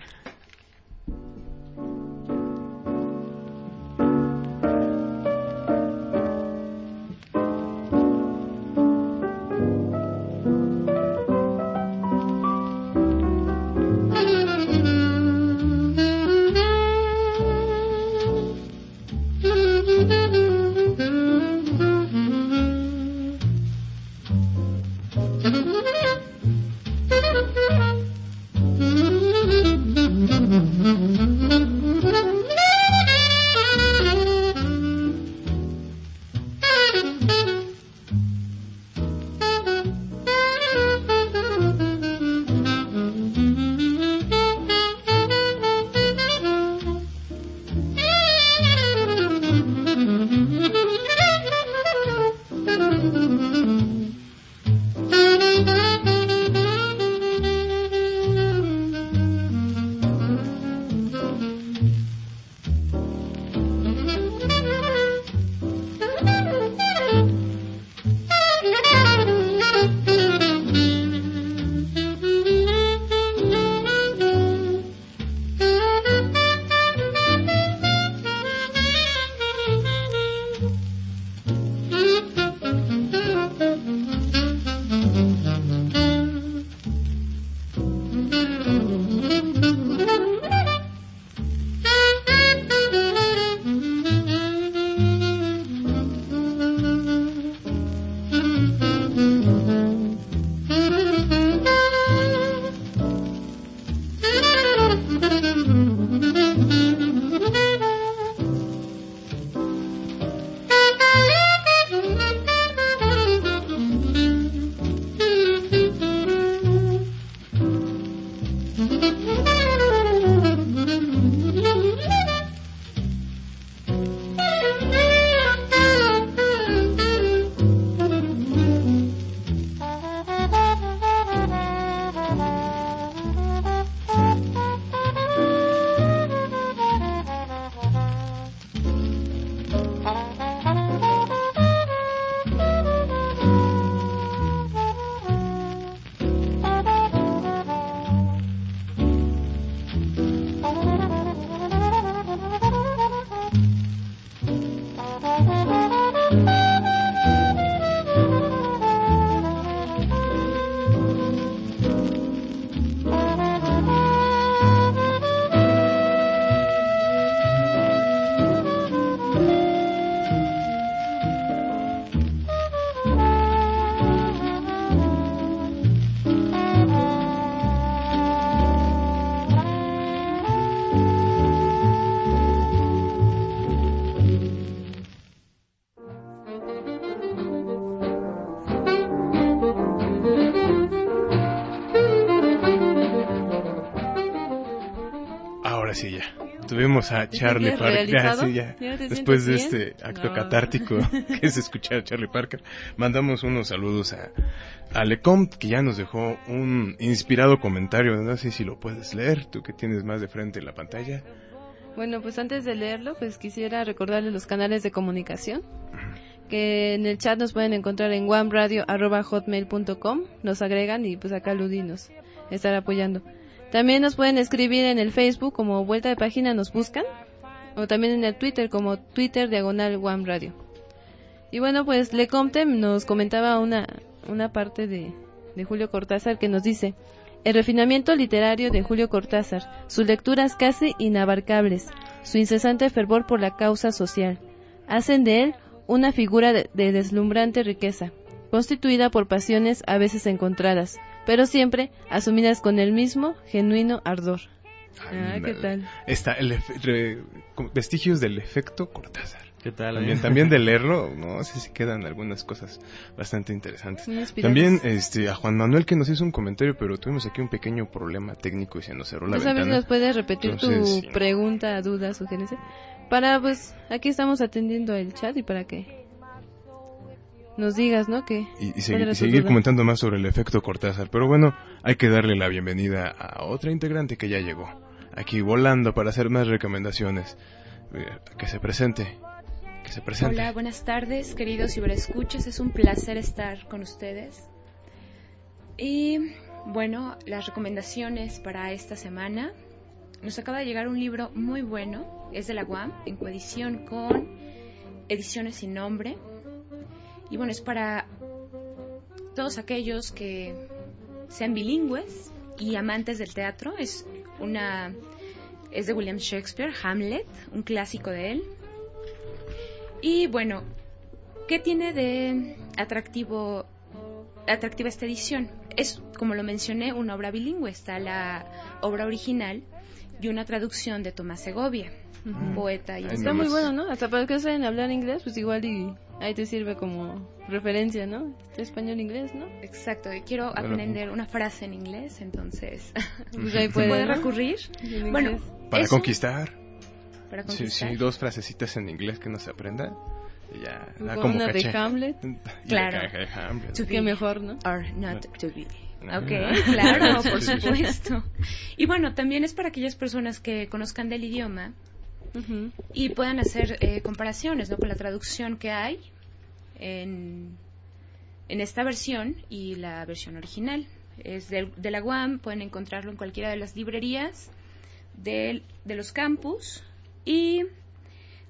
A Charlie Parker. Ya, sí, ya. ¿Ya te Después de este acto No. catártico que es escuchar a Charlie Parker, mandamos unos saludos a, a Lecomte, que ya nos dejó un inspirado comentario. No sé si lo puedes leer, tú que tienes más de frente en la pantalla. Bueno, pues antes de leerlo, pues quisiera recordarles los canales de comunicación. Que en el chat nos pueden encontrar en wamradio.hotmail.com. Nos agregan y pues acá Ludi nos estará apoyando. También nos pueden escribir en el Facebook como Vuelta de Página nos buscan. O también en el Twitter como Twitter diagonal Wam Radio. Y bueno, pues Lecomte nos comentaba una, una parte de, de Julio Cortázar que nos dice, El refinamiento literario de Julio Cortázar, sus lecturas casi inabarcables, su incesante fervor por la causa social, hacen de él una figura de deslumbrante riqueza, constituida por pasiones a veces encontradas, pero siempre asumidas con el mismo genuino ardor. Ah, ¿qué tal? Está el re- vestigios del efecto Cortázar. ¿Qué tal? También, eh? también de leerlo, no sé si quedan algunas cosas bastante interesantes. También este, a Juan Manuel que nos hizo un comentario, pero tuvimos aquí un pequeño problema técnico y se nos cerró la ¿No sabes si ventana. nos puedes repetir Entonces, tu sí. pregunta, duda, sugerencia? Para, pues, aquí estamos atendiendo el chat y para que nos digas, ¿no? Que Y, y ¿cuál segui- era y tu seguir duda? comentando más sobre el efecto Cortázar. Pero bueno, hay que darle la bienvenida a otra integrante que ya llegó. Aquí volando para hacer más recomendaciones. Eh, Que se presente. Que se presente. Hola, buenas tardes, queridos ciberescuchas. Es un placer estar con ustedes. Y bueno, las recomendaciones para esta semana. Nos acaba de llegar un libro muy bueno. Es de la UAM, en coedición con Ediciones sin nombre. Y bueno, es para todos aquellos que sean bilingües y amantes del teatro. Es una es de William Shakespeare, Hamlet, un clásico de él. Y bueno, ¿qué tiene de atractivo atractiva esta edición? Es, como lo mencioné, una obra bilingüe. Está la obra original y una traducción de Tomás Segovia, Poeta y Ay, Está no muy bueno, ¿no? Hasta para que saben hablar inglés, pues igual y ahí te sirve como referencia, ¿no? Español-inglés, ¿no? Exacto, y quiero Bueno. aprender una frase en inglés, entonces Pues ahí se puede, puede ¿no? recurrir. En Bueno. Para eso, conquistar. para Sí, conquistar. sí, dos frasecitas en inglés que no se aprenda. Y ya, da como una de caché. Hamlet. Y Claro. de Hamlet. To Qué be mejor, ¿no? or not to be. Ok, claro, por Sí, sí, sí. supuesto. Y bueno, también es para aquellas personas que conozcan del idioma Y puedan hacer eh, comparaciones ¿no? con la traducción que hay en, en esta versión y la versión original. Es del- de, la UAM, pueden encontrarlo en cualquiera de las librerías del- de los campus y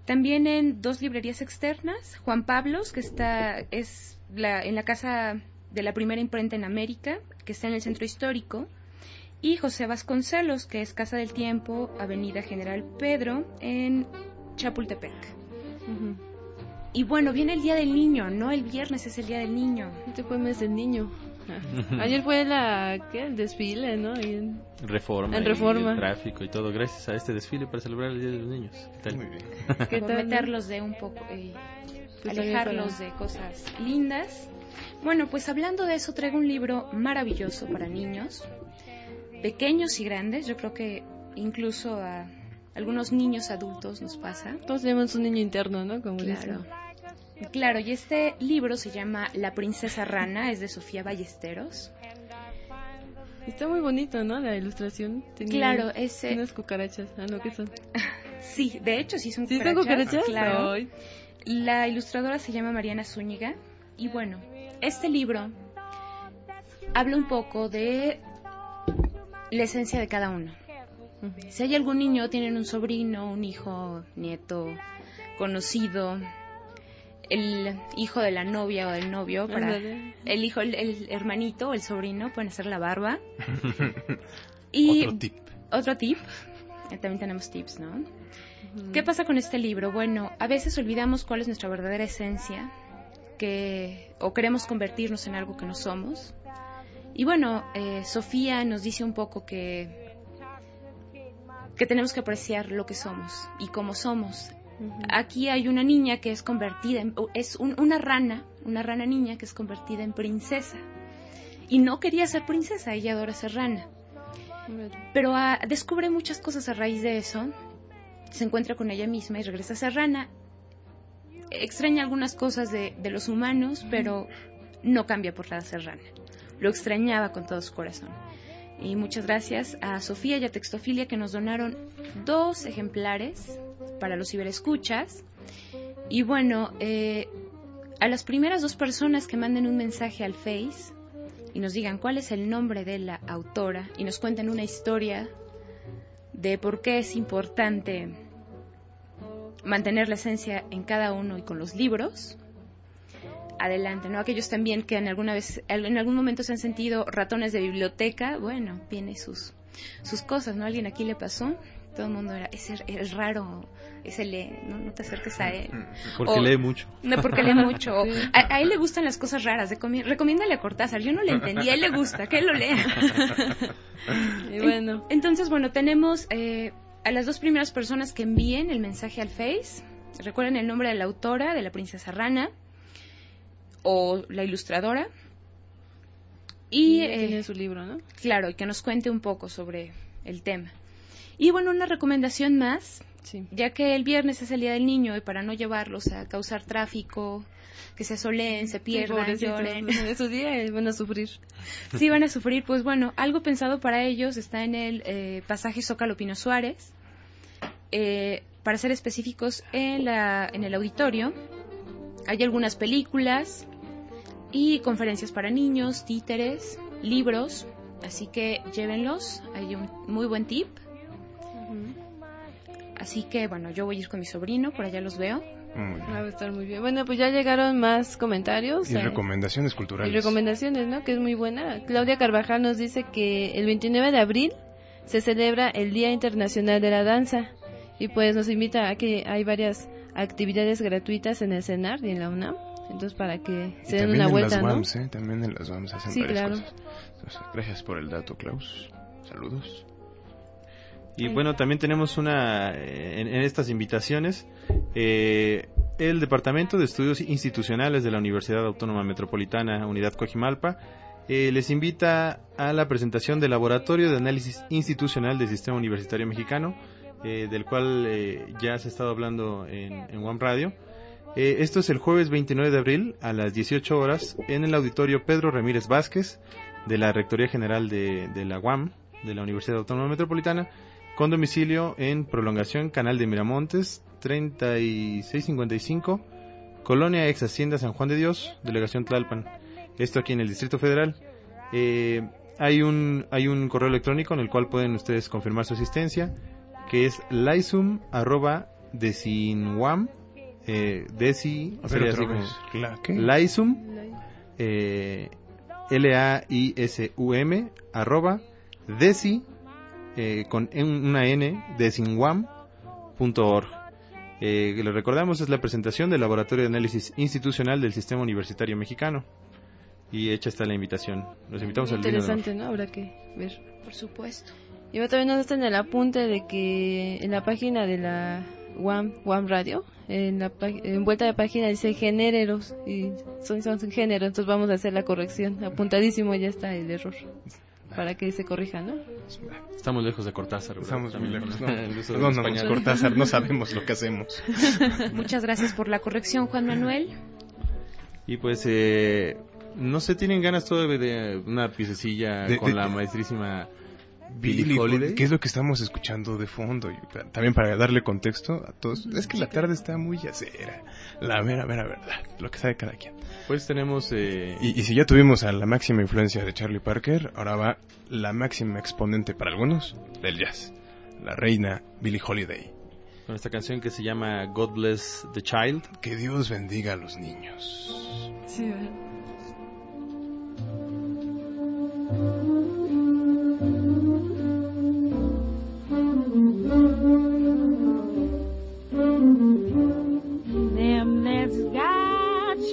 también en dos librerías externas, Juan Pablos, que está es la, en la casa de la primera imprenta en América, que está en el centro histórico, y José Vasconcelos, que es Casa del Tiempo, Avenida General Pedro, en Chapultepec. Y bueno, viene el Día del Niño, ¿no? El viernes es el Día del Niño. Este fue mes del niño. Ayer fue la, ¿qué? El desfile, ¿no? Ahí en- Reforma. En y Reforma. el tráfico y todo, gracias a este desfile para celebrar el Día de los Niños. ¿Qué tal? Muy bien. ¿Qué tal, meterlos de un poco, eh, Pues alejarlos de cosas lindas. Bueno, pues hablando de eso, traigo un libro maravilloso para niños, pequeños y grandes. Yo creo que incluso a algunos niños adultos nos pasa. Todos tenemos un niño interno, ¿no? Como Claro. dicen. Claro, y este libro se llama La princesa rana, es de Sofía Ballesteros. Está muy bonito, ¿no? La ilustración. Tenía Claro, ese- Unas cucarachas. Ah, no, ¿qué son? Sí, de hecho sí son ¿Sí son cucarachas. cucarachas? Claro. Ay. La ilustradora se llama Mariana Zúñiga y bueno, este libro habla un poco de la esencia de cada uno. Si hay algún niño, tienen un sobrino, un hijo, nieto, conocido, el hijo de la novia o del novio, para el hijo, el, el hermanito o el sobrino pueden hacer la barba. Y Otro tip. otro tip, también tenemos tips, ¿no? ¿Qué pasa con este libro? Bueno, a veces olvidamos cuál es nuestra verdadera esencia, que o queremos convertirnos en algo que no somos. Y bueno, eh, Sofía nos dice un poco que que tenemos que apreciar lo que somos y cómo somos. Aquí hay una niña que es convertida en, es un- una rana, una rana niña que es convertida en princesa. Y no quería ser princesa, ella adora ser rana pero ah, descubre muchas cosas a raíz de eso. Se encuentra con ella misma y regresa a ser rana. Extraña algunas cosas de, de los humanos, pero no cambia por la de ser rana. Lo extrañaba con todo su corazón. Y muchas gracias a Sofía y a Textofilia que nos donaron dos ejemplares para los ciberescuchas. Y bueno, eh, a las primeras dos personas que manden un mensaje al Face y nos digan cuál es el nombre de la autora y nos cuenten una historia de por qué es importante mantener la esencia en cada uno y con los libros. Adelante, ¿no? Aquellos también que en alguna vez, en algún momento se han sentido ratones de biblioteca, bueno, tiene sus, sus cosas, ¿no? Alguien aquí le pasó, todo el mundo era, ese es raro, ese lee, no, no te acerques a él. Porque O- lee mucho. No, porque lee mucho. O, A, a él le gustan las cosas raras. recomi- Recomiéndale a Cortázar. Yo no le entendí. A él le gusta. Que él lo lea. Y bueno, Entonces, bueno, tenemos eh, a las dos primeras personas que envíen el mensaje al Face. Recuerden el nombre de la autora, de la princesa Rana, o la ilustradora. Y, tiene eh, su libro, ¿no? claro, y que nos cuente un poco sobre el tema. Y bueno, una recomendación más, Sí. ya que el viernes es el Día del Niño y para no llevarlos a causar tráfico, que se asoleen, se pierdan, Pobrecitos, lloren, De su día van a sufrir. sí van a sufrir, pues bueno, algo pensado para ellos está en el eh, pasaje Zócalo Pino Suárez. Eh, para ser específicos, en, la, en el auditorio hay algunas películas y conferencias para niños, títeres, libros, así que llévenlos, hay un muy buen tip. Así que bueno, yo voy a ir con mi sobrino, por allá los veo. Muy bien. Va a estar muy bien. Bueno, pues ya llegaron más comentarios. Y eh, recomendaciones y culturales. recomendaciones, ¿no? Que es muy buena. Claudia Carvajal nos dice que el 29 de abril se celebra el Día Internacional de la Danza y pues nos invita a que hay varias actividades gratuitas en el CENAR y en la UNAM. Entonces para que Y se den también una en vuelta, las ¿no? WAMs, ¿eh? También en las WAMs hacen Sí, varias claro. cosas. Entonces, gracias por el dato, Klaus. Saludos. Y bueno, también tenemos una, eh, en, en estas invitaciones, eh, el Departamento de Estudios Institucionales de la Universidad Autónoma Metropolitana, Unidad Coajimalpa, eh, les invita a la presentación del Laboratorio de Análisis Institucional del Sistema Universitario Mexicano, eh, del cual eh, ya se ha estado hablando en, en One Radio. Eh, esto es el jueves 29 de abril a las 18 horas en el auditorio Pedro Ramírez Vázquez de la Rectoría General de, la UAM, de la Universidad Autónoma Metropolitana, con domicilio en Prolongación Canal de Miramontes 3655, Colonia Ex Hacienda San Juan de Dios, Delegación Tlalpan. Esto aquí en el Distrito Federal. Eh, hay un hay un correo electrónico en el cual pueden ustedes confirmar su asistencia, que es eh, desi, sería otra así como- vez. ¿La qué? Laisum, eh, L-A-I-S-U-M, arroba, desi, eh, con una N, desinwam.org. Eh, les recordamos, es la presentación del Laboratorio de Análisis Institucional del Sistema Universitario Mexicano. Y hecha está la invitación. Los invitamos al día de honor. Interesante, ¿no? Habrá que ver. Por supuesto. Y bueno, también nos está en el apunte de que en la página de la One, One Radio, en la en vuelta de página dice géneros y son, son géneros, entonces vamos a hacer la corrección. Apuntadísimo ya está el error para que se corrija, ¿no? Estamos lejos de Cortázar. ¿verdad? Estamos muy lejos. ¿no? No, no, no. Cortázar, no sabemos lo que hacemos. Muchas gracias por la corrección, Juan Manuel. Y pues, eh, no sé, ¿tienen ganas todavía de una piececilla De- con de- la maestrísima Billie Billie Holiday? Holiday, ¿qué es lo que estamos escuchando de fondo? Y también para darle contexto a todos, es que la tarde está muy yacera, la mera, mera verdad, lo que sabe cada quien. Pues tenemos... eh, Y, y si ya tuvimos a la máxima influencia de Charlie Parker, ahora va la máxima exponente para algunos del jazz, la reina Billie Holiday. con esta canción que se llama God Bless the Child. Que Dios bendiga a los niños. Sí, Them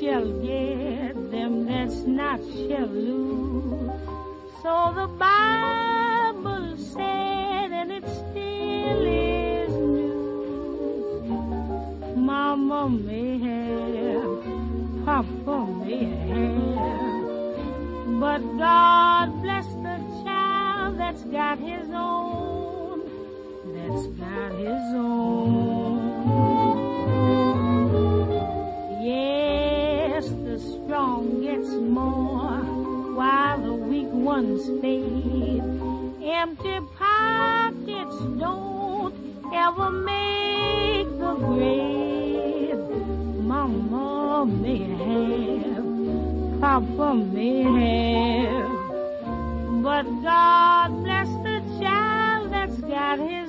shall get, them that's not shall lose. So the Bible said, and it still is news. Mama may have, Papa may have, but God bless the child that's got his own, that's got his own. While the weak ones fade. Empty pockets don't ever make the grave. Mama may have, Papa may have, but God bless the child that's got his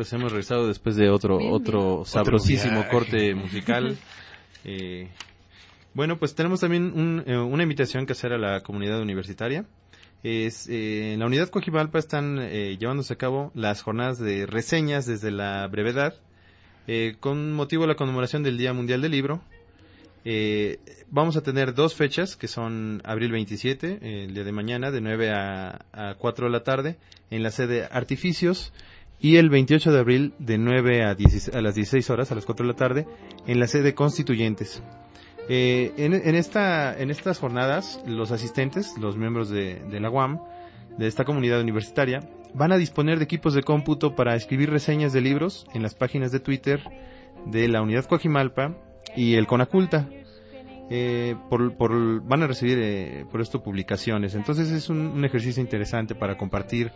pues hemos regresado después de otro Bien, otro bien. sabrosísimo corte musical. Eh, bueno, pues tenemos también un, eh, una invitación que hacer a la comunidad universitaria. Es, eh, en la unidad Coajimalpa están eh, llevándose a cabo las jornadas de reseñas desde la brevedad, eh, con motivo de la conmemoración del Día Mundial del Libro. Eh, vamos a tener dos fechas, que son abril 27, eh, el día de mañana, de 9 a, a 4 de la tarde, en la sede Artificios, y el 28 de abril, de 9 a, 16 a las 16 horas, a las 4 de la tarde, en la sede Constituyentes. Eh, en, en esta, en estas jornadas, los asistentes, los miembros de, de la UAM, de esta comunidad universitaria, van a disponer de equipos de cómputo para escribir reseñas de libros en las páginas de Twitter de la Unidad Coajimalpa y el Conaculta. Eh, por, por- van a recibir eh, por esto publicaciones. Entonces es un, un ejercicio interesante para compartir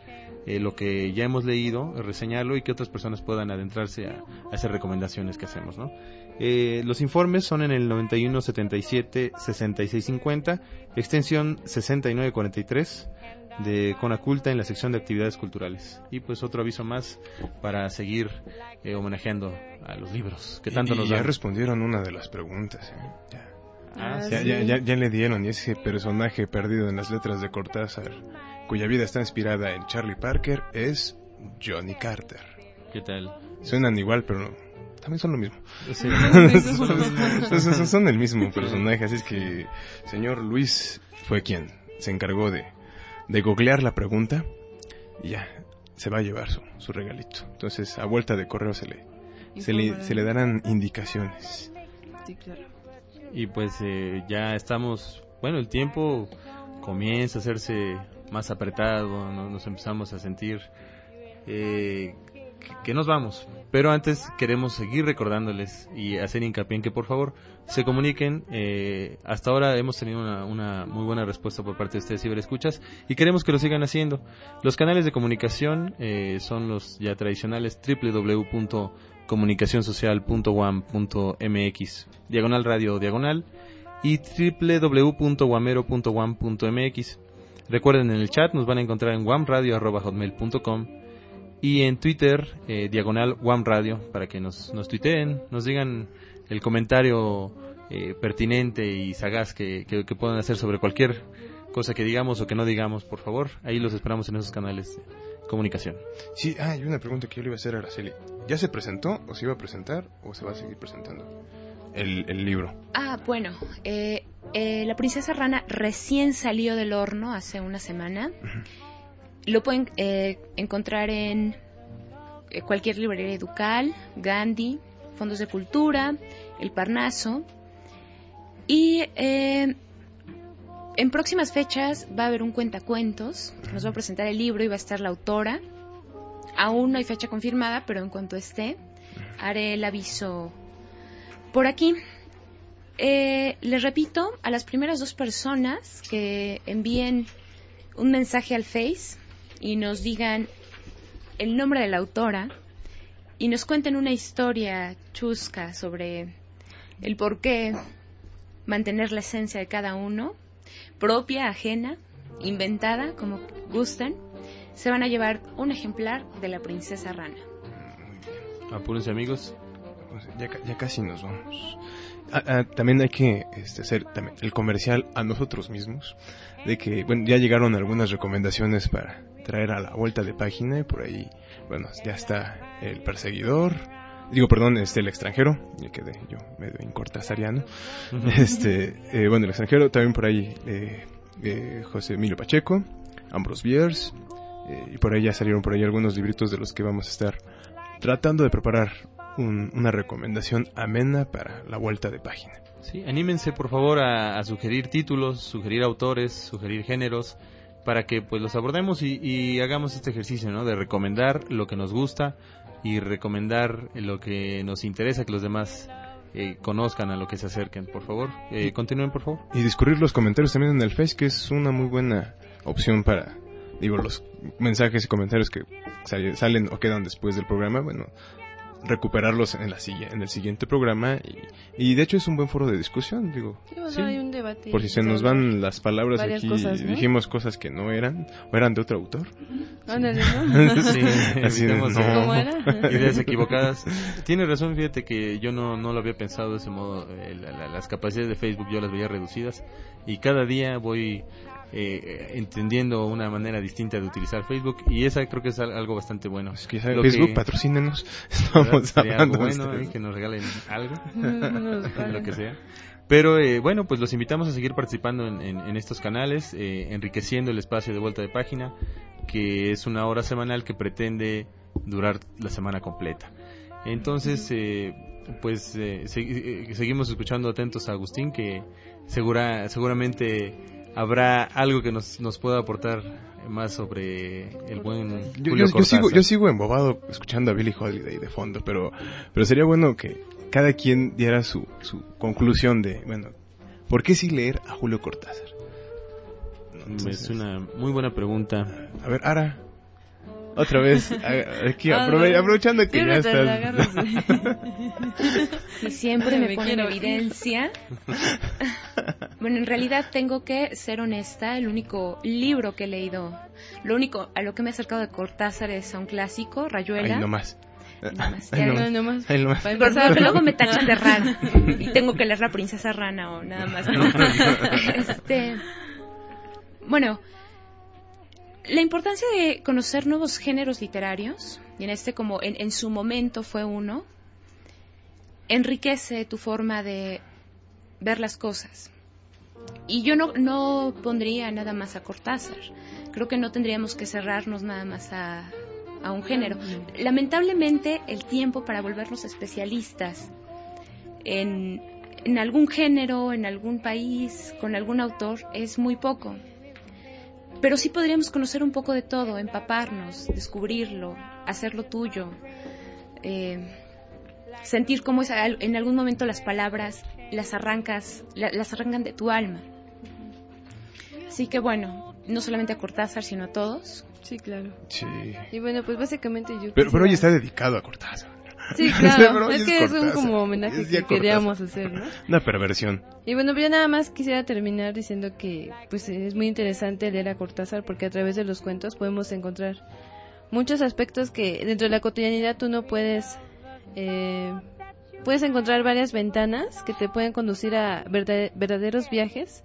eh, lo que ya hemos leído, reseñarlo y que otras personas puedan adentrarse a, a esas recomendaciones que hacemos. ¿no? Eh, los informes son en el 9177-6650, extensión 6943 de Conaculta en la sección de actividades culturales. Y pues otro aviso más para seguir eh, homenajeando a los libros que tanto Y- nos ya dan. respondieron una de las preguntas. ¿eh? Ya. Ah, Ya, sí. ya, ya, ya le dieron y ese personaje perdido en las letras de Cortázar, cuya vida está inspirada en Charlie Parker, es Johnny Carter. ¿Qué tal? Suenan igual, pero no- también son lo mismo. Sí. son, son- son el mismo personaje, así es que señor Luis fue quien se encargó de, de googlear la pregunta y ya se va a llevar su, su regalito. Entonces, a vuelta de correo se le, se le, se le darán indicaciones. Sí, claro. Y pues eh, ya estamos, bueno, el tiempo comienza a hacerse más apretado, ¿no? nos empezamos a sentir eh, que, nos vamos. Pero antes queremos seguir recordándoles y hacer hincapié en que por favor se comuniquen. eh, hasta ahora hemos tenido una, una muy buena respuesta por parte de ustedes ciberescuchas y queremos que lo sigan haciendo. Los canales de comunicación eh, son los ya tradicionales www.comunicacionsocial.wam.mx diagonal radio diagonal y www.guamero.wam.mx Recuerden en el chat nos van a encontrar en wamradio.hotmail.com y en Twitter eh, diagonal wamradio para que nos, nos tuiteen, nos digan el comentario eh, pertinente y sagaz que, que, puedan hacer sobre cualquier cosa que digamos o que no digamos, por favor. Ahí los esperamos en esos canales de comunicación. Sí, ah, hay una pregunta que yo le iba a hacer a Araceli. ¿Ya se presentó o se iba a presentar o se va a seguir presentando el, el libro? Ah, bueno, eh, eh, La Princesa Rana recién salió del horno hace una semana. Lo pueden eh, encontrar en eh, cualquier librería educal, Gandhi, Fondos de Cultura, El Parnaso. Y eh, en próximas fechas va a haber un cuentacuentos nos va a presentar el libro y va a estar la autora. Aún no hay fecha confirmada, pero en cuanto esté, haré el aviso por aquí. Eh, les repito, a las primeras dos personas que envíen un mensaje al Face y nos digan el nombre de la autora y nos cuenten una historia chusca sobre el por qué mantener la esencia de cada uno, propia, ajena, inventada, como gusten, se van a llevar un ejemplar de la princesa rana. Apúrense amigos. Pues, Ya, ca- ya casi nos vamos. Ah, ah, también hay que este, hacer también el comercial a nosotros mismos. De que, bueno, ya llegaron algunas recomendaciones para traer a la vuelta de página. y Por ahí, bueno, ya está el perseguidor. Digo, perdón, este, el extranjero. Ya quedé yo medio incortasariano. Este, eh, bueno, el extranjero. También por ahí eh, eh, José Emilio Pacheco, Ambrose Bierce. Eh, y por ahí ya salieron por ahí algunos libritos de los que vamos a estar tratando de preparar un- una recomendación amena para la vuelta de página. Sí, anímense por favor a, a sugerir títulos, sugerir autores, sugerir géneros, para que pues los abordemos y, y hagamos este ejercicio, ¿no? De recomendar lo que nos gusta y recomendar lo que nos interesa que los demás eh, conozcan, a lo que se acerquen. Por favor, eh, continúen por favor. Y discurrir los comentarios también en el Face, que es una muy buena opción para, digo, los mensajes y comentarios que sal- salen o quedan después del programa, bueno, recuperarlos en, la, silla- en el siguiente programa. Y, y de hecho es un buen foro de discusión, digo. Sí, bueno, Sí. hay un debate. Por si se nos van las palabras aquí, cosas, ¿no? dijimos cosas que no eran, o eran de otro autor. Ándale, ¿no? Sí, Así de, evitemos no. ¿Cómo era? ideas equivocadas. Tiene razón, fíjate que yo no, no lo había pensado de ese modo. eh, la- la- las capacidades de Facebook yo las veía reducidas y cada día voy eh, entendiendo una manera distinta de utilizar Facebook y esa creo que es al- algo bastante bueno. Es que ¿sabe? Lo Facebook, que- patrocínenos. Estamos hablando algo de bueno eh, que nos regalen algo. Lo que sea. Pero eh, bueno, pues los invitamos a seguir participando en, en- en estos canales, eh, enriqueciendo el espacio de vuelta de página, que es una hora semanal que pretende durar la semana completa. Entonces, eh, pues eh, eh, seguimos escuchando atentos a Agustín, que segura, seguramente habrá algo que nos, nos pueda aportar más sobre el buen Yo, Julio yo- yo sigo, yo sigo embobado escuchando a Billie Holiday de fondo, pero, pero sería bueno que cada quien diera su, su conclusión de, bueno, ¿por qué sí leer a Julio Cortázar? Entonces, Es una muy buena pregunta. A ver, Ara, otra vez, aquí, Ah, aprove- aprovechando que ya Siempre la estás... Y siempre me, Me pone en quiero ir. evidencia. bueno, en realidad tengo que ser honesta. El único libro que he leído, lo único a lo que me he acercado de Cortázar es a un clásico, Rayuela. Nomás. Ya nomás. No. Para Pero empezar, luego me tachan de rara y tengo que leer La Princesa Rana o nada más. ¿no? Este, bueno, la importancia de conocer nuevos géneros literarios, y en este como en, en su momento fue uno, enriquece tu forma de ver las cosas. Y yo no, no pondría nada más a Cortázar. Creo que no tendríamos que cerrarnos nada más a, a un género. Lamentablemente, el tiempo para volvernos especialistas en, en algún género, en algún país, con algún autor, es muy poco. Pero sí podríamos conocer un poco de todo, empaparnos, descubrirlo, hacerlo tuyo, eh, sentir cómo es, al- en algún momento las palabras las arrancas, la- las arrancan de tu alma. Así que bueno, no solamente a Cortázar, sino a todos. Sí, claro. Sí. Y bueno, pues básicamente yo Pero, pero hoy está dedicado a Cortázar. Sí, claro. es que es un como homenaje que queríamos hacer, ¿no? Una perversión. Y bueno, ya nada más quisiera terminar diciendo que pues es muy interesante leer a Cortázar porque a través de los cuentos podemos encontrar muchos aspectos que dentro de la cotidianidad tú no puedes eh, puedes encontrar varias ventanas que te pueden conducir a verda- verdaderos viajes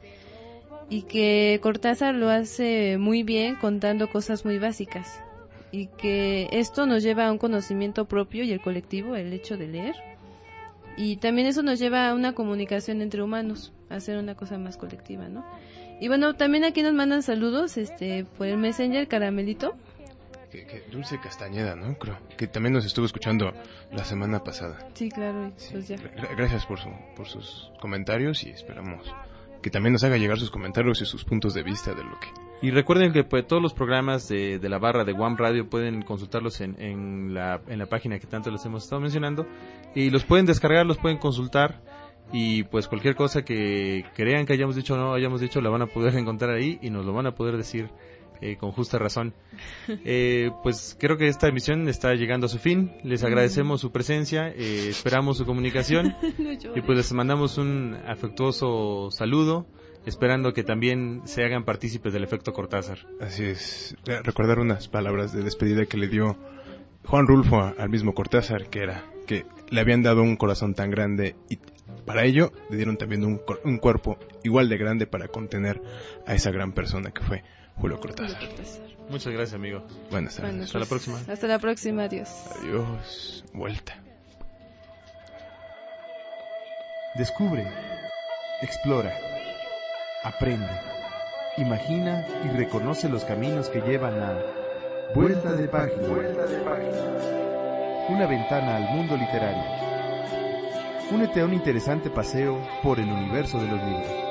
y que Cortázar lo hace muy bien contando cosas muy básicas y que esto nos lleva a un conocimiento propio y el colectivo, el hecho de leer y también eso nos lleva a una comunicación entre humanos, a hacer una cosa más colectiva, ¿no? Y bueno, también aquí nos mandan saludos este por el Messenger Caramelito. Que, que Dulce Castañeda, ¿no? Creo. Que también nos estuvo escuchando la semana pasada. Sí, claro, Sí, pues ya. Gracias por, su, por sus comentarios y esperamos que también nos haga llegar sus comentarios y sus puntos de vista de lo que... Y recuerden que pues, todos los programas de, de la barra de One Radio pueden consultarlos en, en, la, en la página que tanto les hemos estado mencionando. Y los pueden descargar, los pueden consultar. Y pues cualquier cosa que crean que hayamos dicho o no hayamos dicho, la van a poder encontrar ahí y nos lo van a poder decir eh, con justa razón. Eh, pues creo que esta emisión está llegando a su fin. Les agradecemos su presencia, eh, esperamos su comunicación. Y pues les mandamos un afectuoso saludo. Esperando que también se hagan partícipes del efecto Cortázar. Así es. Eh, Recordar unas palabras de despedida que le dio Juan Rulfo al mismo Cortázar, que era que le habían dado un corazón tan grande y para ello le dieron también un, cor- un cuerpo igual de grande para contener a esa gran persona que fue Julio Cortázar. Muchas gracias, amigo. Buenas tardes. Bueno, Hasta la próxima. Hasta la próxima, adiós. Adiós. Vuelta. Descubre, explora, aprende, imagina y reconoce los caminos que llevan a Vuelta de Página. Una ventana al mundo literario. Únete a un interesante paseo por el universo de los libros.